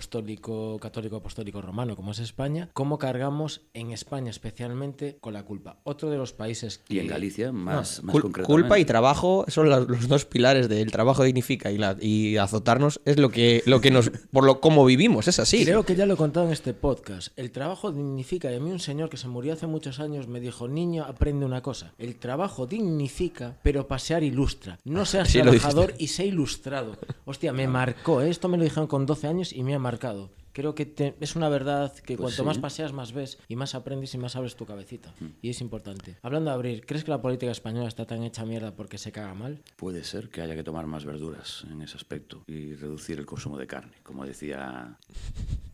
apostólico, católico, apostólico, romano, como es España, cómo cargamos en España especialmente con la culpa. Otro de los países que... Y en Galicia, más, más Cul- concretamente. culpa y trabajo son los, los dos pilares del trabajo y, la, y azotarnos es lo que, lo que nos. por lo como vivimos, es así. Creo que ya lo he contado en este podcast. El trabajo dignifica. Y a mí un señor que se murió hace muchos años me dijo, niño, aprende una cosa. El trabajo dignifica, pero pasear ilustra. No seas Sí, trabajador y sé ilustrado. Hostia, me marcó. ¿eh? Esto me lo dijeron con 12 años y me ha marcado. Creo que te- es una verdad que Pues cuanto sí. más paseas, más ves y más aprendes y más abres tu cabecita. Mm. Y es importante. Hablando de abrir, ¿crees que la política española está tan hecha mierda porque se caga mal? Puede ser que haya que tomar más verduras en ese aspecto y reducir el consumo de carne, como decía,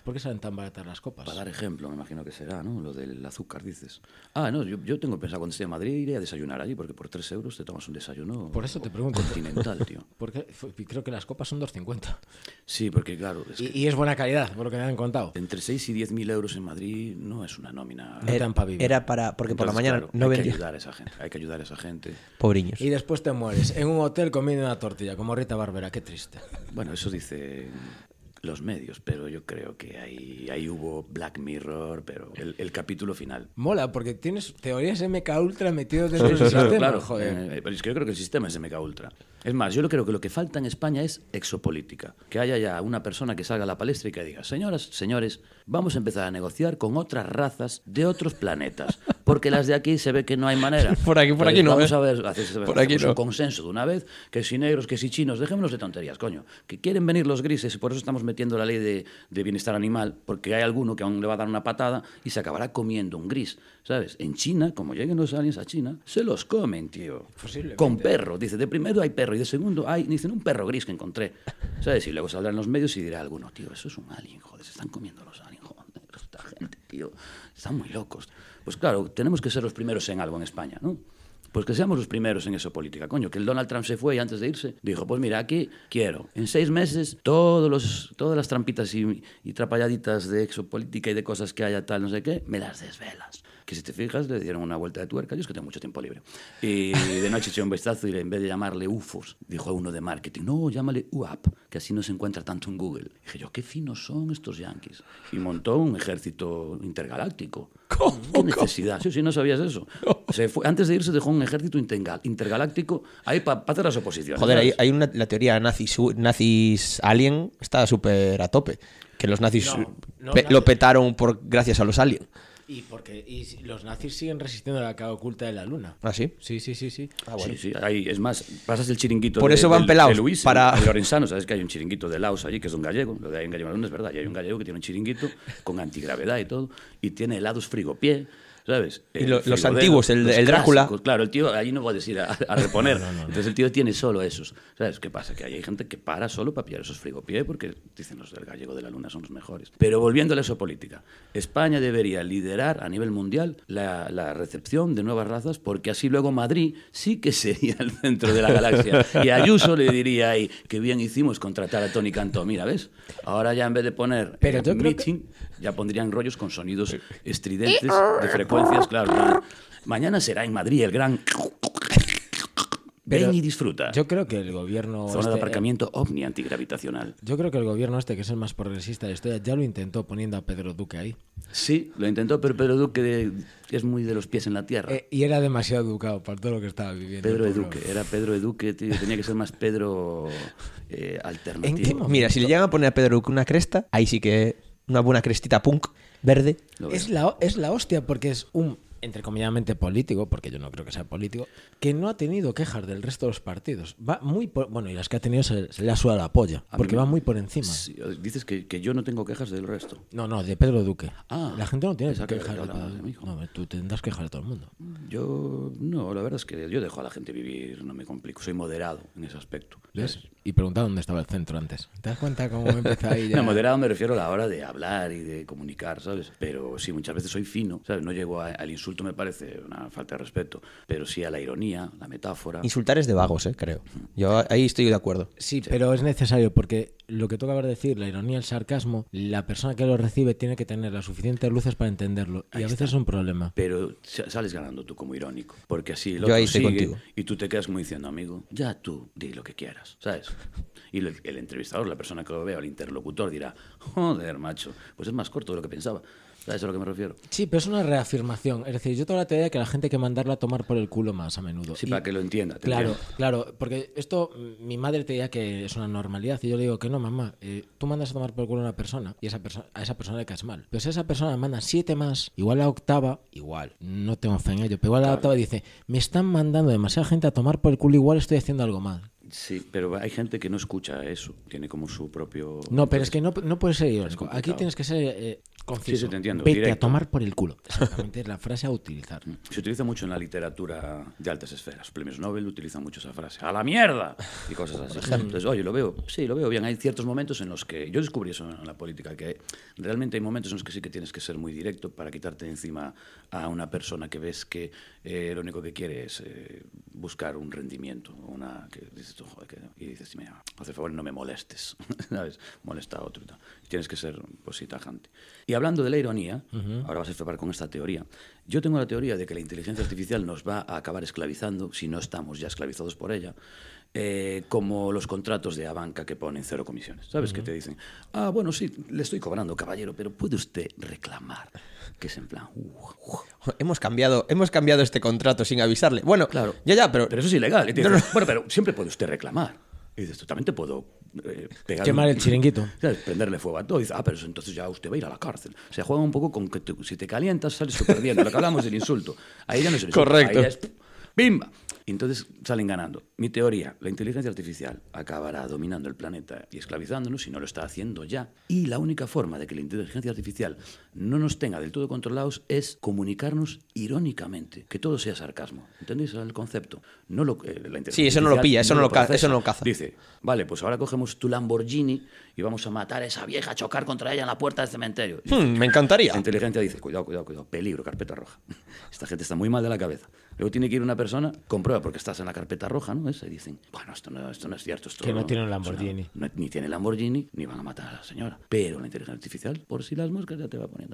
¿Por qué salen tan baratas las copas? para dar ejemplo, me imagino que será, ¿no? Lo del azúcar, dices. Ah, no, yo, yo tengo pensado cuando esté en Madrid iré a desayunar allí, porque por 3 euros te tomas un desayuno Por eso te pregunto. continental, tío. Porque creo que las copas son 2,50. Sí, porque claro, es que Y, es buena calidad, por lo que me han contado. entre 6 y 10 mil euros en Madrid no es una nómina. No te dan pa' vivir. Era para. Porque por la mañana claro, no hay que vendía. ayudar a esa gente, hay que ayudar a esa gente. Pobriños. Y después te mueres en un hotel comiendo una tortilla, como Rita Barbera, qué triste. Bueno, eso dice los medios, pero yo creo que ahí, ahí hubo Black Mirror, pero el, el capítulo final. Mola, porque tienes teorías MK Ultra metido dentro del sistema, claro, joder. eh, pero es que yo creo que el sistema es MK Ultra. Es más, yo creo que lo que falta en España es exopolítica. Que haya ya una persona que salga a la palestra y que diga, señoras, señores, vamos a empezar a negociar con otras razas de otros planetas. Porque las de aquí se ve que no hay manera. Por aquí- por aquí no, Vamos ¿eh? a ver, hacer- Por aquí no. un consenso de una vez, que si negros, que si chinos, dejémonos de tonterías, coño. Que quieren venir los grises y por eso estamos metiendo la ley de, de bienestar animal, porque hay alguno que aún le va a dar una patada y se acabará comiendo un gris, ¿sabes? En China, como lleguen los aliens a China, se los comen, tío. Con perro. Dice, de primero hay perro y de segundo hay, dicen, un perro gris que encontré. ¿Sabes? Y luego saldrán los medios y dirá alguno, tío, eso es un alien, joder, se están comiendo los aliens, joder, esta gente, tío, están muy locos. Pues claro, tenemos que ser los primeros en algo en España, ¿no? Pues que seamos los primeros en eso política, coño. Que el Donald Trump se fue y antes de irse dijo, pues mira, aquí quiero en seis meses todos los, todas las trampitas y, y trapalladitas de exopolítica y de cosas que haya tal, no sé qué, me las desvelas. Que si te fijas, le dieron una vuelta de tuerca. Yo es que tengo mucho tiempo libre. Y de noche eché un vistazo y en vez de llamarle UFOs, dijo uno de marketing, no, llámale UAP, que así no se encuentra tanto en Google. dije yo, qué finos son estos yanquis. Y montó un ejército intergaláctico. ¿Qué necesidad? Sí, sí, no sabías eso. Se fue, antes de irse dejó un ejército intergal- intergaláctico ahí para hacer las oposiciones. Joder, hay, hay una, la teoría nazis, nazis alien está súper a tope. Que los nazis No, no, pe- nazi- lo petaron por gracias a los aliens. Y porque y los nazis siguen resistiendo la cara oculta de la luna. ¿Ah, sí? Sí, sí, sí, sí. Sí, sí, ahí, es más, pasas el chiringuito Por de- eso van del- pelados, de Luis, para- en Lorenzano, sabes que hay un chiringuito de Laos allí, que es un gallego, lo de ahí en Gallego es verdad, y hay un gallego que tiene un chiringuito con antigravedad y todo, y tiene helados frigopié, ¿sabes? Y El lo- los antiguos, el- los el Drácula. Claro, el tío allí no puedes ir a, a reponer, entonces el tío tiene solo esos, ¿sabes? ¿Qué pasa? Que hay gente que para solo para pillar esos frigopié, porque dicen los del gallego de la luna son los mejores. Pero volviendo a la exopolítica, España debería liderar a nivel mundial la, la recepción de nuevas razas, porque así luego Madrid sí que sería el centro de la galaxia. Y Ayuso le diría ahí que bien hicimos contratar a Tony Cantó. Mira, ¿ves? Ahora ya en vez de poner Pero eh, meeting, ya pondrían rollos con sonidos estridentes de frecuencias, claro. ma- Mañana será en Madrid el gran... Pero Ven y disfruta. Yo creo que el gobierno. Zona de este- aparcamiento ovni antigravitacional. Yo creo que el gobierno este, que es el más progresista de la historia, ya lo intentó poniendo a Pedro Duque ahí. Sí, lo intentó, pero Pedro Duque es muy de los pies en la tierra. Eh, y era demasiado educado para todo lo que estaba viviendo. Pedro. Duque, era Pedro Duque, tío, tenía que ser más Pedro eh, alternativo. ¿En qué momento? Mira, si le llegan a poner a Pedro Duque una cresta, ahí sí que una buena crestita punk verde. Es la, es la hostia porque es un, entrecomilladamente político, porque yo no creo que sea político, que no ha tenido quejas del resto de los partidos. Va muy por, bueno, y las que ha tenido se, se le ha sudado la polla, A porque mí- va muy por encima. Dices que, que yo no tengo quejas del resto. No, no, de Pedro Duque. Ah, la gente no tiene pensaba que quejas de Pedro Duque. No, tú tendrás quejas de todo el mundo. Yo, no, la verdad es que yo dejo a la gente vivir, no me complico, soy moderado en ese aspecto. ¿Ves? Y preguntaba dónde estaba el centro antes. ¿Te das cuenta cómo empezó ahí ya? No, moderado me refiero a la hora de hablar y de comunicar, ¿sabes? Pero sí, muchas veces soy fino, ¿sabes? No llego a- al insulto, me parece una falta de respeto, pero sí a la ironía, la metáfora. Insultar es de vagos, eh, creo. Yo ahí estoy de acuerdo. Sí, pero es necesario porque lo que tú acabas de decir, la ironía, el sarcasmo, la persona que lo recibe tiene que tener las suficientes luces para entenderlo. Y a veces es un problema. Pero sa- sales ganando tú como irónico, porque así el Yo ahí estoy sigue contigo. y tú te quedas como diciendo, amigo, ya tú di lo que quieras, ¿sabes? Y el, el entrevistador, la persona que lo vea, el interlocutor dirá, joder, macho, pues es más corto de lo que pensaba. ¿Sabes a lo que me refiero? Sí, pero es una reafirmación. Es decir, yo tengo la teoría de que la gente hay que mandarla a tomar por el culo más a menudo. Sí, Y- para que lo entienda. Claro, entiendo. claro, porque esto, mm, mi madre te diría que es una normalidad y yo le digo que no, mamá, eh, tú mandas a tomar por el culo a una persona y esa a esa persona le caes mal. Pero si esa persona manda siete más, igual la octava, igual, no tengo fe en ello, pero igual la octava dice, me están mandando demasiada gente a tomar por el culo, igual estoy haciendo algo mal. Sí, pero hay gente que no escucha eso. Tiene como su propio... No, pero es que no, no puede ser irónico. Aquí tienes que ser eh, conciso. Sí, sí, te entiendo, Vete a directo. tomar por el culo. Exactamente, es la frase a utilizar. Se utiliza mucho en la literatura de altas esferas. Premios Nobel utilizan mucho esa frase. ¡A la mierda! Y cosas así. Entonces, oye, lo veo. Sí, lo veo bien. Hay ciertos momentos en los que... Yo descubrí eso en la política, que realmente hay momentos en los que sí que tienes que ser muy directo para quitarte encima a una persona que ves que eh, lo único que quiere es eh, buscar un rendimiento. Una, que dices tú, joder, que- y dices, mira, haz el favor no me molestes. ¿Sabes? Molesta a otro y tal. Tienes que ser, pues sí, tajante. Y hablando de la ironía, ahora vas a flipar con esta teoría. Yo tengo la teoría de que la inteligencia artificial nos va a acabar esclavizando, si no estamos ya esclavizados por ella, eh, como los contratos de Abanca que ponen cero comisiones. ¿Sabes? Que te dicen, ah, bueno, sí, le estoy cobrando, caballero, pero puede usted reclamar. Que es en plan, uh, uh. Hemos cambiado, hemos cambiado este contrato sin avisarle. Bueno, Claro. ya, ya, pero, Pero eso es ilegal. No, no. Bueno, pero siempre puede usted reclamar. Y dices, tú también te puedo eh, pegar. Quemar un- el chiringuito. ¿Sabes? Prenderle fuego a todo. Y dices, ah, pero eso entonces ya usted va a ir a la cárcel. O sea, juega un poco con que tú- si te calientas sales tú perdiendo. Lo que hablamos del insulto. Ahí ya no es el insulto. Correcto. Ahí ya es ¡Bimba! Entonces salen ganando. Mi teoría, la inteligencia artificial acabará dominando el planeta y esclavizándonos si no lo está haciendo ya. Y la única forma de que la inteligencia artificial no nos tenga del todo controlados es comunicarnos irónicamente, que todo sea sarcasmo. ¿Entendéis el concepto? No lo, eh, la inteligencia Sí, eso no lo pilla, eso no lo procesa. eso no lo caza. Dice, vale, pues ahora cogemos tu Lamborghini y vamos a matar a esa vieja, a chocar contra ella en la puerta del cementerio. Hmm, me encantaría. la inteligencia dice, cuidado, cuidado, cuidado, peligro, carpeta roja. Esta gente está muy mal de la cabeza. Luego tiene que ir una persona, comprueba porque estás en la carpeta roja, ¿no? Esa, y dicen, bueno, esto no, esto no es cierto. Esto Que no tiene un Lamborghini. no- ni tiene Lamborghini, ni van a matar a la señora. Pero la inteligencia artificial, por si las moscas, ya te va poniendo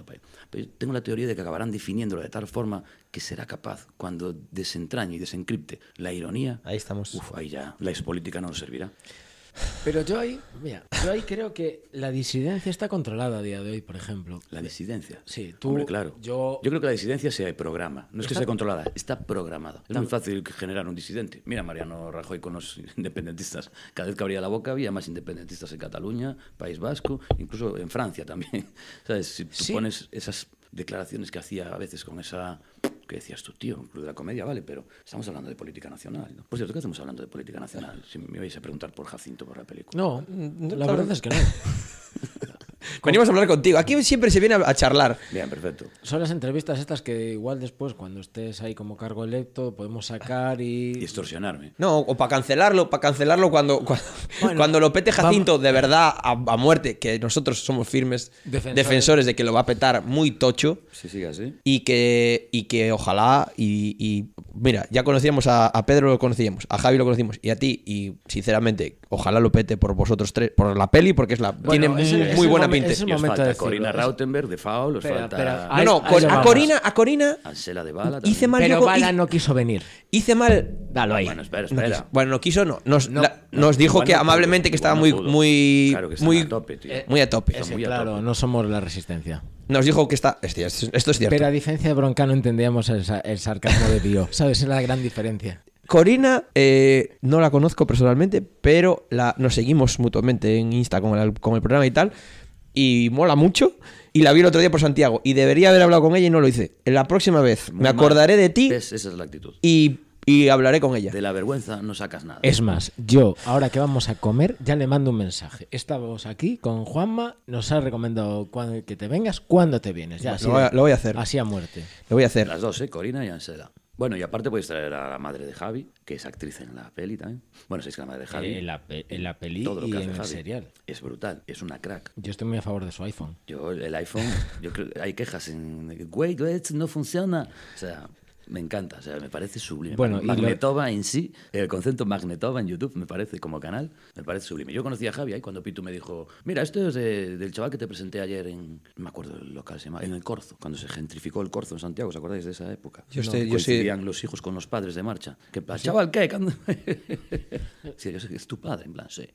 Pero yo tengo la teoría de que acabarán definiéndolo de tal forma que será capaz, cuando desentrañe y desencripte la ironía, Ahí estamos. uf, ahí ya la expolítica no nos servirá. Pero yo ahí, mira, yo ahí creo que la disidencia está controlada a día de hoy, por ejemplo. La disidencia. Sí, tú- Hombre, claro. yo- creo que la disidencia se programa. No es que Está- sea controlada, está programada. Es muy fácil generar un disidente. Mira Mariano Rajoy con los independentistas. Cada vez que abría la boca había más independentistas en Cataluña, País Vasco, incluso en Francia también. ¿Sabes? Si tú Sí. pones esas declaraciones que hacía a veces con esa... que decías tú, tío? Club de la comedia, vale, pero estamos hablando de política nacional. ¿no? Por cierto, ¿qué hacemos hablando de política nacional? Si me vais a preguntar por Jacinto, por la película. No, la claro. verdad es que no. Venimos a hablar contigo. Aquí siempre se viene a, charlar. Bien, perfecto. Son las entrevistas estas que igual después, cuando estés ahí como cargo electo, podemos sacar Y y... extorsionarme. No, o para cancelarlo, para cancelarlo cuando, cuando, Bueno, cuando lo pete vamos- Jacinto de verdad a, a muerte, que nosotros somos firmes Defensores. defensores. de que lo va a petar muy tocho Si sigue así. y que, y que ojalá y, y, mira, ya conocíamos a, a Pedro, lo conocíamos, a Javi lo conocimos y a ti y sinceramente ojalá lo pete por vosotros tres, por la peli porque es la tiene muy, el- muy buena pinta. es falta de decirlo. Corina Rautenberg de Foul, os falta espera. No, no, lo a vamos. Corina, a Corina Ansela de Bala. hice mal Pero yo- Bala hice- no quiso venir. hice mal Dalo ahí. Bueno, espera, No espera. quiso. Bueno, no quiso, no. Nos, No, la- no, nos dijo que no amablemente que estaba muy, no muy, Claro que muy, a tope, tío. muy a tope. Está Ese, muy a claro, tope. no somos la resistencia. Nos dijo que está. Esto, es cierto. Pero a diferencia de Broncano entendíamos el, el sarcasmo de Bio. ¿Sabes? Es la gran diferencia. Corina, eh, no la conozco personalmente, pero la, nos seguimos mutuamente en Insta con el, con el programa y tal. Y mola mucho. Y la vi el otro día por Santiago. Y debería haber hablado con ella y no lo hice. En la próxima vez Muy me mal. acordaré de ti ¿Ves? Esa es la actitud. y, y hablaré con ella. De la vergüenza no sacas nada. Es más, yo, ahora que vamos a comer, ya le mando un mensaje. Estamos aquí con Juanma, nos ha recomendado cuando- que te vengas cuando te vienes. Ya, así Lo voy a- de- lo voy a hacer. Así a muerte. Lo voy a hacer. Las dos, ¿eh? Corina y Ansela. Bueno, y aparte puedes traer a la madre de Javi, que es actriz en la peli también. Bueno, sabéis que la madre de Javi. Eh, en, la, pe- en la peli todo lo y que en hace el Javi serial. es brutal, es una crack. Yo estoy muy a favor de su iPhone. Yo, el iPhone, yo creo hay quejas en. Wait, wait, no funciona. O sea, me encanta, o sea, me parece sublime. Bueno, y lo- Magnetova en sí, el concepto Magnetova en YouTube me parece como canal, me parece sublime. Yo conocí a Javi ahí cuando Pitu me dijo, mira, esto es de- del chaval que te presenté ayer en, no me acuerdo el local, se llama, en el Corzo, cuando se gentrificó el Corzo en Santiago, ¿os acordáis de esa época? Yo No, yo coincidían los hijos con los padres de marcha. Que en plan, chaval, ¿qué? ¿Cuándo?" sí, yo sé que es tu padre, en plan, sí.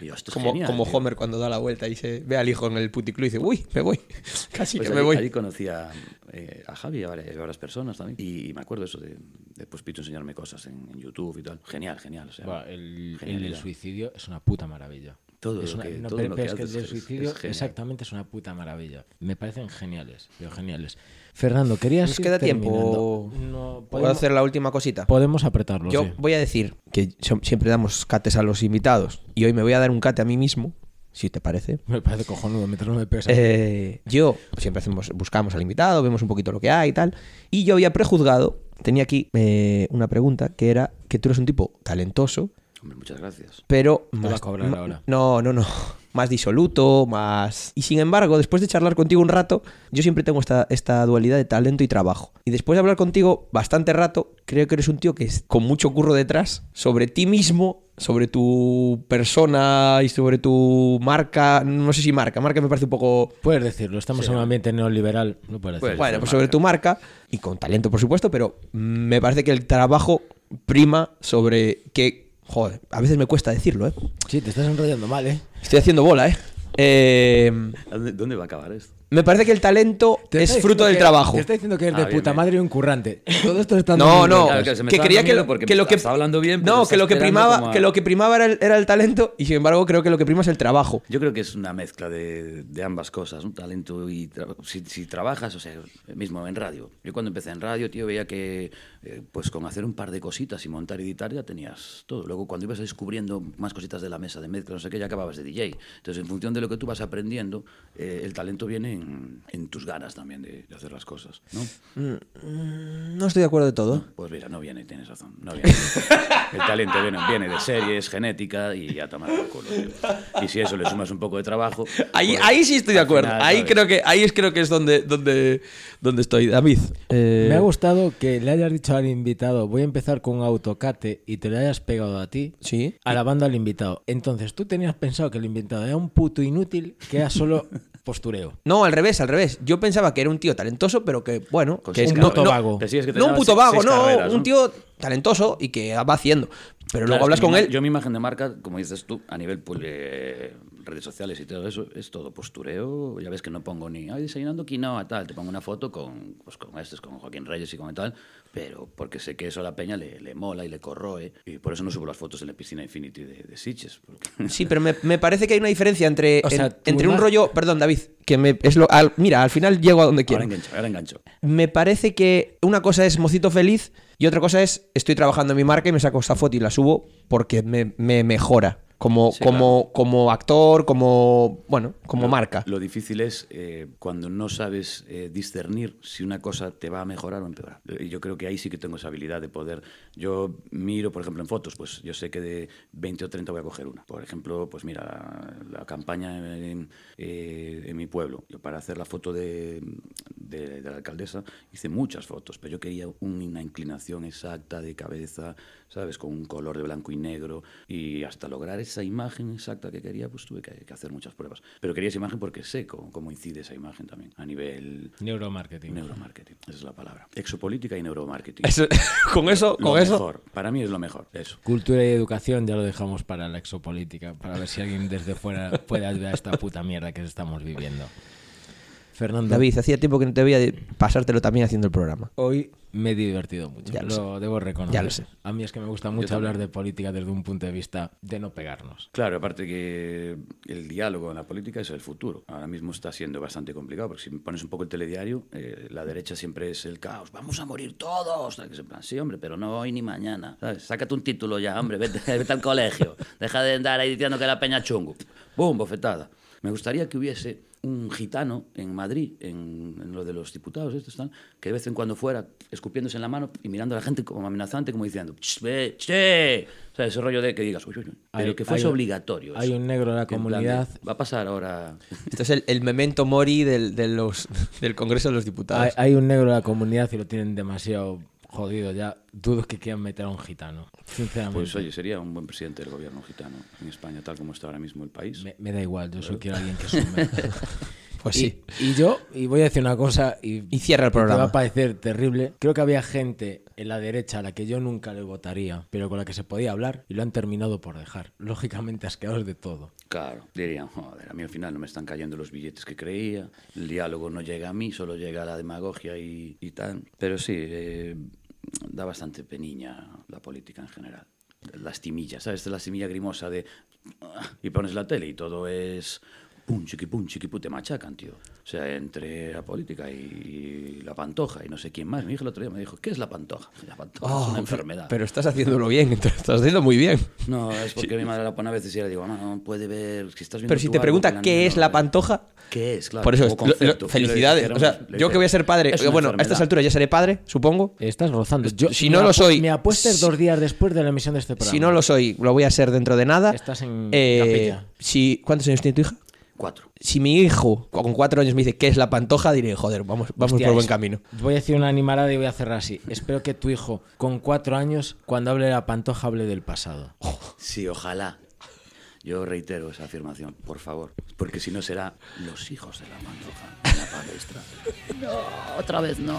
Yo, esto es Como, genial, como. Homer cuando da la vuelta y se ve al hijo en el puticlub y dice, uy, me voy. Casi Pues que allí, me voy. allí conocí a, eh, a Javi y a varias, personas también. Y me acuerdo eso de, de pues, Pitu enseñarme cosas en, en YouTube y tal. Genial, genial. O sea, Buah, el, el suicidio es una puta maravilla. Todo es lo una- que- no, todo pero, lo que es que el suicidio es exactamente es una puta maravilla. Me parecen geniales, pero geniales. Fernando, querías ¿Nos queda terminando? tiempo? No, ¿Puedo hacer la última cosita? podemos apretarlo, Yo sí. voy a decir que siempre damos cates a los invitados y hoy me voy a dar un cate a mí mismo, si te parece. Me parece cojonudo mientras no me pegues. Eh, yo siempre hacemos, buscamos al invitado, vemos un poquito lo que hay y tal. Y yo había prejuzgado, tenía aquí eh, una pregunta que era que tú eres un tipo talentoso, Hombre, muchas gracias. pero Te va a cobrar ahora. No, no, no. Más disoluto, más. Y sin embargo, después de charlar contigo un rato, yo siempre tengo esta, esta dualidad de talento y trabajo. Y después de hablar contigo bastante rato, creo que eres un tío que es con mucho curro detrás, sobre ti mismo, sobre tu persona y sobre tu marca. No sé si marca, marca me parece un poco. Puedes decirlo, estamos en un ambiente neoliberal. No puedes decirlo. Bueno, pues sobre marca. tu marca y con talento, por supuesto, pero me parece que el trabajo prima sobre que. Joder, a veces me cuesta decirlo, ¿eh? Sí, te estás enrollando mal, ¿eh? Estoy haciendo bola, ¿eh? Eh, ¿A ¿Dónde, dónde va a acabar esto? Me parece que el talento Te es fruto del que- trabajo. Te está diciendo que eres Ah, de bien, puta bien. madre y un currante. Todo esto está No, no, Claro, que se me que creía lo, porque que me lo que está hablando bien, pero no, que lo que primaba, a- que lo que primaba era el, era el talento y sin embargo creo que lo que prima es el trabajo. Yo creo que es una mezcla de, de ambas cosas, un talento y tra- si, si trabajas, o sea, mismo en radio. Yo cuando empecé en radio, tío, veía que eh, pues con hacer un par de cositas y montar y editar ya tenías todo. Luego cuando ibas descubriendo más cositas de la mesa de mezcla, no sé qué, ya acababas de DJ. Entonces, en función de lo que tú vas aprendiendo, eh, el talento viene en, en tus ganas también de, de hacer las cosas, ¿no? No estoy de acuerdo de todo. Pues mira, no viene, tienes razón. No viene. El talento viene, viene de series, genética y ya tomar por culo. tío. Y si eso le sumas un poco de trabajo. Ahí, pues, ahí sí estoy de acuerdo. final, ahí creo que ahí es creo que es donde donde donde estoy, David. eh, Me ha gustado que le hayas dicho al invitado, voy a empezar con un autocate y te lo hayas pegado a ti, Sí. alabando al invitado. Entonces, tú tenías pensado que el invitado era un puto inútil, que era solo postureo. No, al revés, al revés. Yo pensaba que era un tío talentoso, pero que, bueno, que es un puto vago. Decías que No un puto seis- vago, seis no, carreras, un tío talentoso y que va haciendo. Pero Claro, luego hablas con él. Yo mi imagen de marca, como dices tú, a nivel pues, eh, redes sociales y todo eso, es todo postureo. Ya ves que no pongo ni, ay, desayunando quinoa, tal. Te pongo una foto con, pues, con estos, con Joaquín Reyes y con tal, pero porque sé que eso a la peña le, le mola y le corroe. Y por eso no subo las fotos en la piscina Infinity de, de Sitges. porque- Sí, pero me, me parece que hay una diferencia entre, O sea, en- tu entre un rollo. Perdón, David, que me es lo. al- mira, al final llego a donde Ahora quiero. engancho, ahora engancho. Me parece que una cosa es mocito feliz y otra cosa es estoy trabajando en mi marca y me saco esta foto y la subo porque me, me mejora. Como, Sí, como, como actor, como. Bueno, como Lo- marca. Lo difícil es eh, cuando no sabes eh, discernir si una cosa te va a mejorar o empeorar. Yo creo que ahí sí que tengo esa habilidad de poder. Yo miro, por ejemplo, en fotos, pues yo sé que de 20 o 30 voy a coger una. Por ejemplo, pues mira, la, la campaña en, eh, en mi pueblo. Yo para hacer la foto de, de- de la alcaldesa hice muchas fotos, pero yo quería una inclinación exacta de cabeza, ¿sabes? Con un color de blanco y negro. Y hasta lograr esa imagen exacta que quería, pues tuve que, que hacer muchas pruebas. Pero quería esa imagen porque sé cómo, cómo incide esa imagen también a nivel Neuromarketing. neuromarketing. Esa es la palabra. Exopolítica y neuromarketing. Eso- con eso, Lo con eso. mejor. Para mí es lo mejor. Eso. Cultura y educación ya lo dejamos para la exopolítica, para ver si alguien desde fuera puede ayudar a esta puta mierda que estamos viviendo. Fernando, David, hacía tiempo que no te veía de pasártelo también haciendo el programa. hoy me he divertido mucho, Ya lo lo, debo reconocer. Ya lo sé. A mí es que me gusta mucho hablar de política desde un punto de vista de no pegarnos. Claro, aparte que el diálogo en la política es el futuro. Ahora mismo está siendo bastante complicado, porque si pones un poco el telediario, eh, la derecha siempre es el caos. Vamos a morir todos. ¿sabes? Que es en plan, sí, hombre, pero no hoy ni mañana. ¿sabes? Sácate un título ya, hombre, vete, vete al colegio. Deja de andar ahí diciendo que la peña chungo. ¡Bum! Bofetada. Me gustaría que hubiese un gitano en Madrid, en, en lo de los diputados, estos están, que de vez en cuando fuera escupiéndose en la mano y mirando a la gente como amenazante, como diciendo, "Ch, ve, che". O sea, ese rollo de que digas, uy, uy, uy. pero Hay- que fuese hay obligatorio. hay eso. un negro en la En plan de, comunidad. va a pasar ahora. Esto es el, el memento mori del, de los, del Congreso de los Diputados. Hay, hay un negro en la comunidad y lo tienen demasiado jodido ya. Dudo que quieran meter a un gitano. Sinceramente. Pues oye, sería un buen presidente del gobierno gitano en España, tal como está ahora mismo el país. me, me da igual, yo solo quiero a alguien que sume. Pues y, sí. y yo, y voy a decir una cosa, y, Y cierra el Te va programa. a parecer terrible. Creo que había gente en la derecha a la que yo nunca le votaría, pero con la que se podía hablar y lo han terminado por dejar. Lógicamente asqueados de todo. Claro, dirían, joder, a mí al final no me están cayendo los billetes que creía, el diálogo no llega a mí, solo llega a la demagogia y, y tal. Pero sí, eh, da bastante peniña la política en general. Lastimilla, ¿sabes? La lastimilla grimosa de... Y pones la tele y todo es... Pum, chiqui, pum, chiqui, pum, te machacan, tío. O sea, entre la política y la pantoja y no sé quién más. Mi hijo el otro día me dijo, ¿qué es la pantoja? La pantoja es Oh, una enfermedad. Pero estás haciéndolo bien, estás haciendo muy bien. No, es porque mi madre la pone a veces y le digo, mamá, no puede ver si estás viendo Pero si te algo pregunta qué es no la ve". pantoja, ¿Qué es? Claro, por eso, es- lo- felicidades. O sea, yo que voy a ser padre, es bueno, a estas alturas ya seré padre, supongo. Estás rozando. Yo, Si no lo soy- Me apuestes si- dos días después de la emisión de este programa. Si no lo soy, lo voy a ser dentro de nada. Estás en Eh, capilla. si, ¿Cuántos años tiene tu hija? Cuatro. Si mi hijo con cuatro años me dice qué es la pantoja, diré, joder, vamos, vamos Hostia, por buen es- camino. Voy a decir una animalada y voy a cerrar así. Espero que tu hijo, con cuatro años, cuando hable de la pantoja, hable del pasado. Sí, ojalá. Yo reitero esa afirmación, por favor. Porque si no será los hijos de la pantoja en la palestra. No, otra vez no.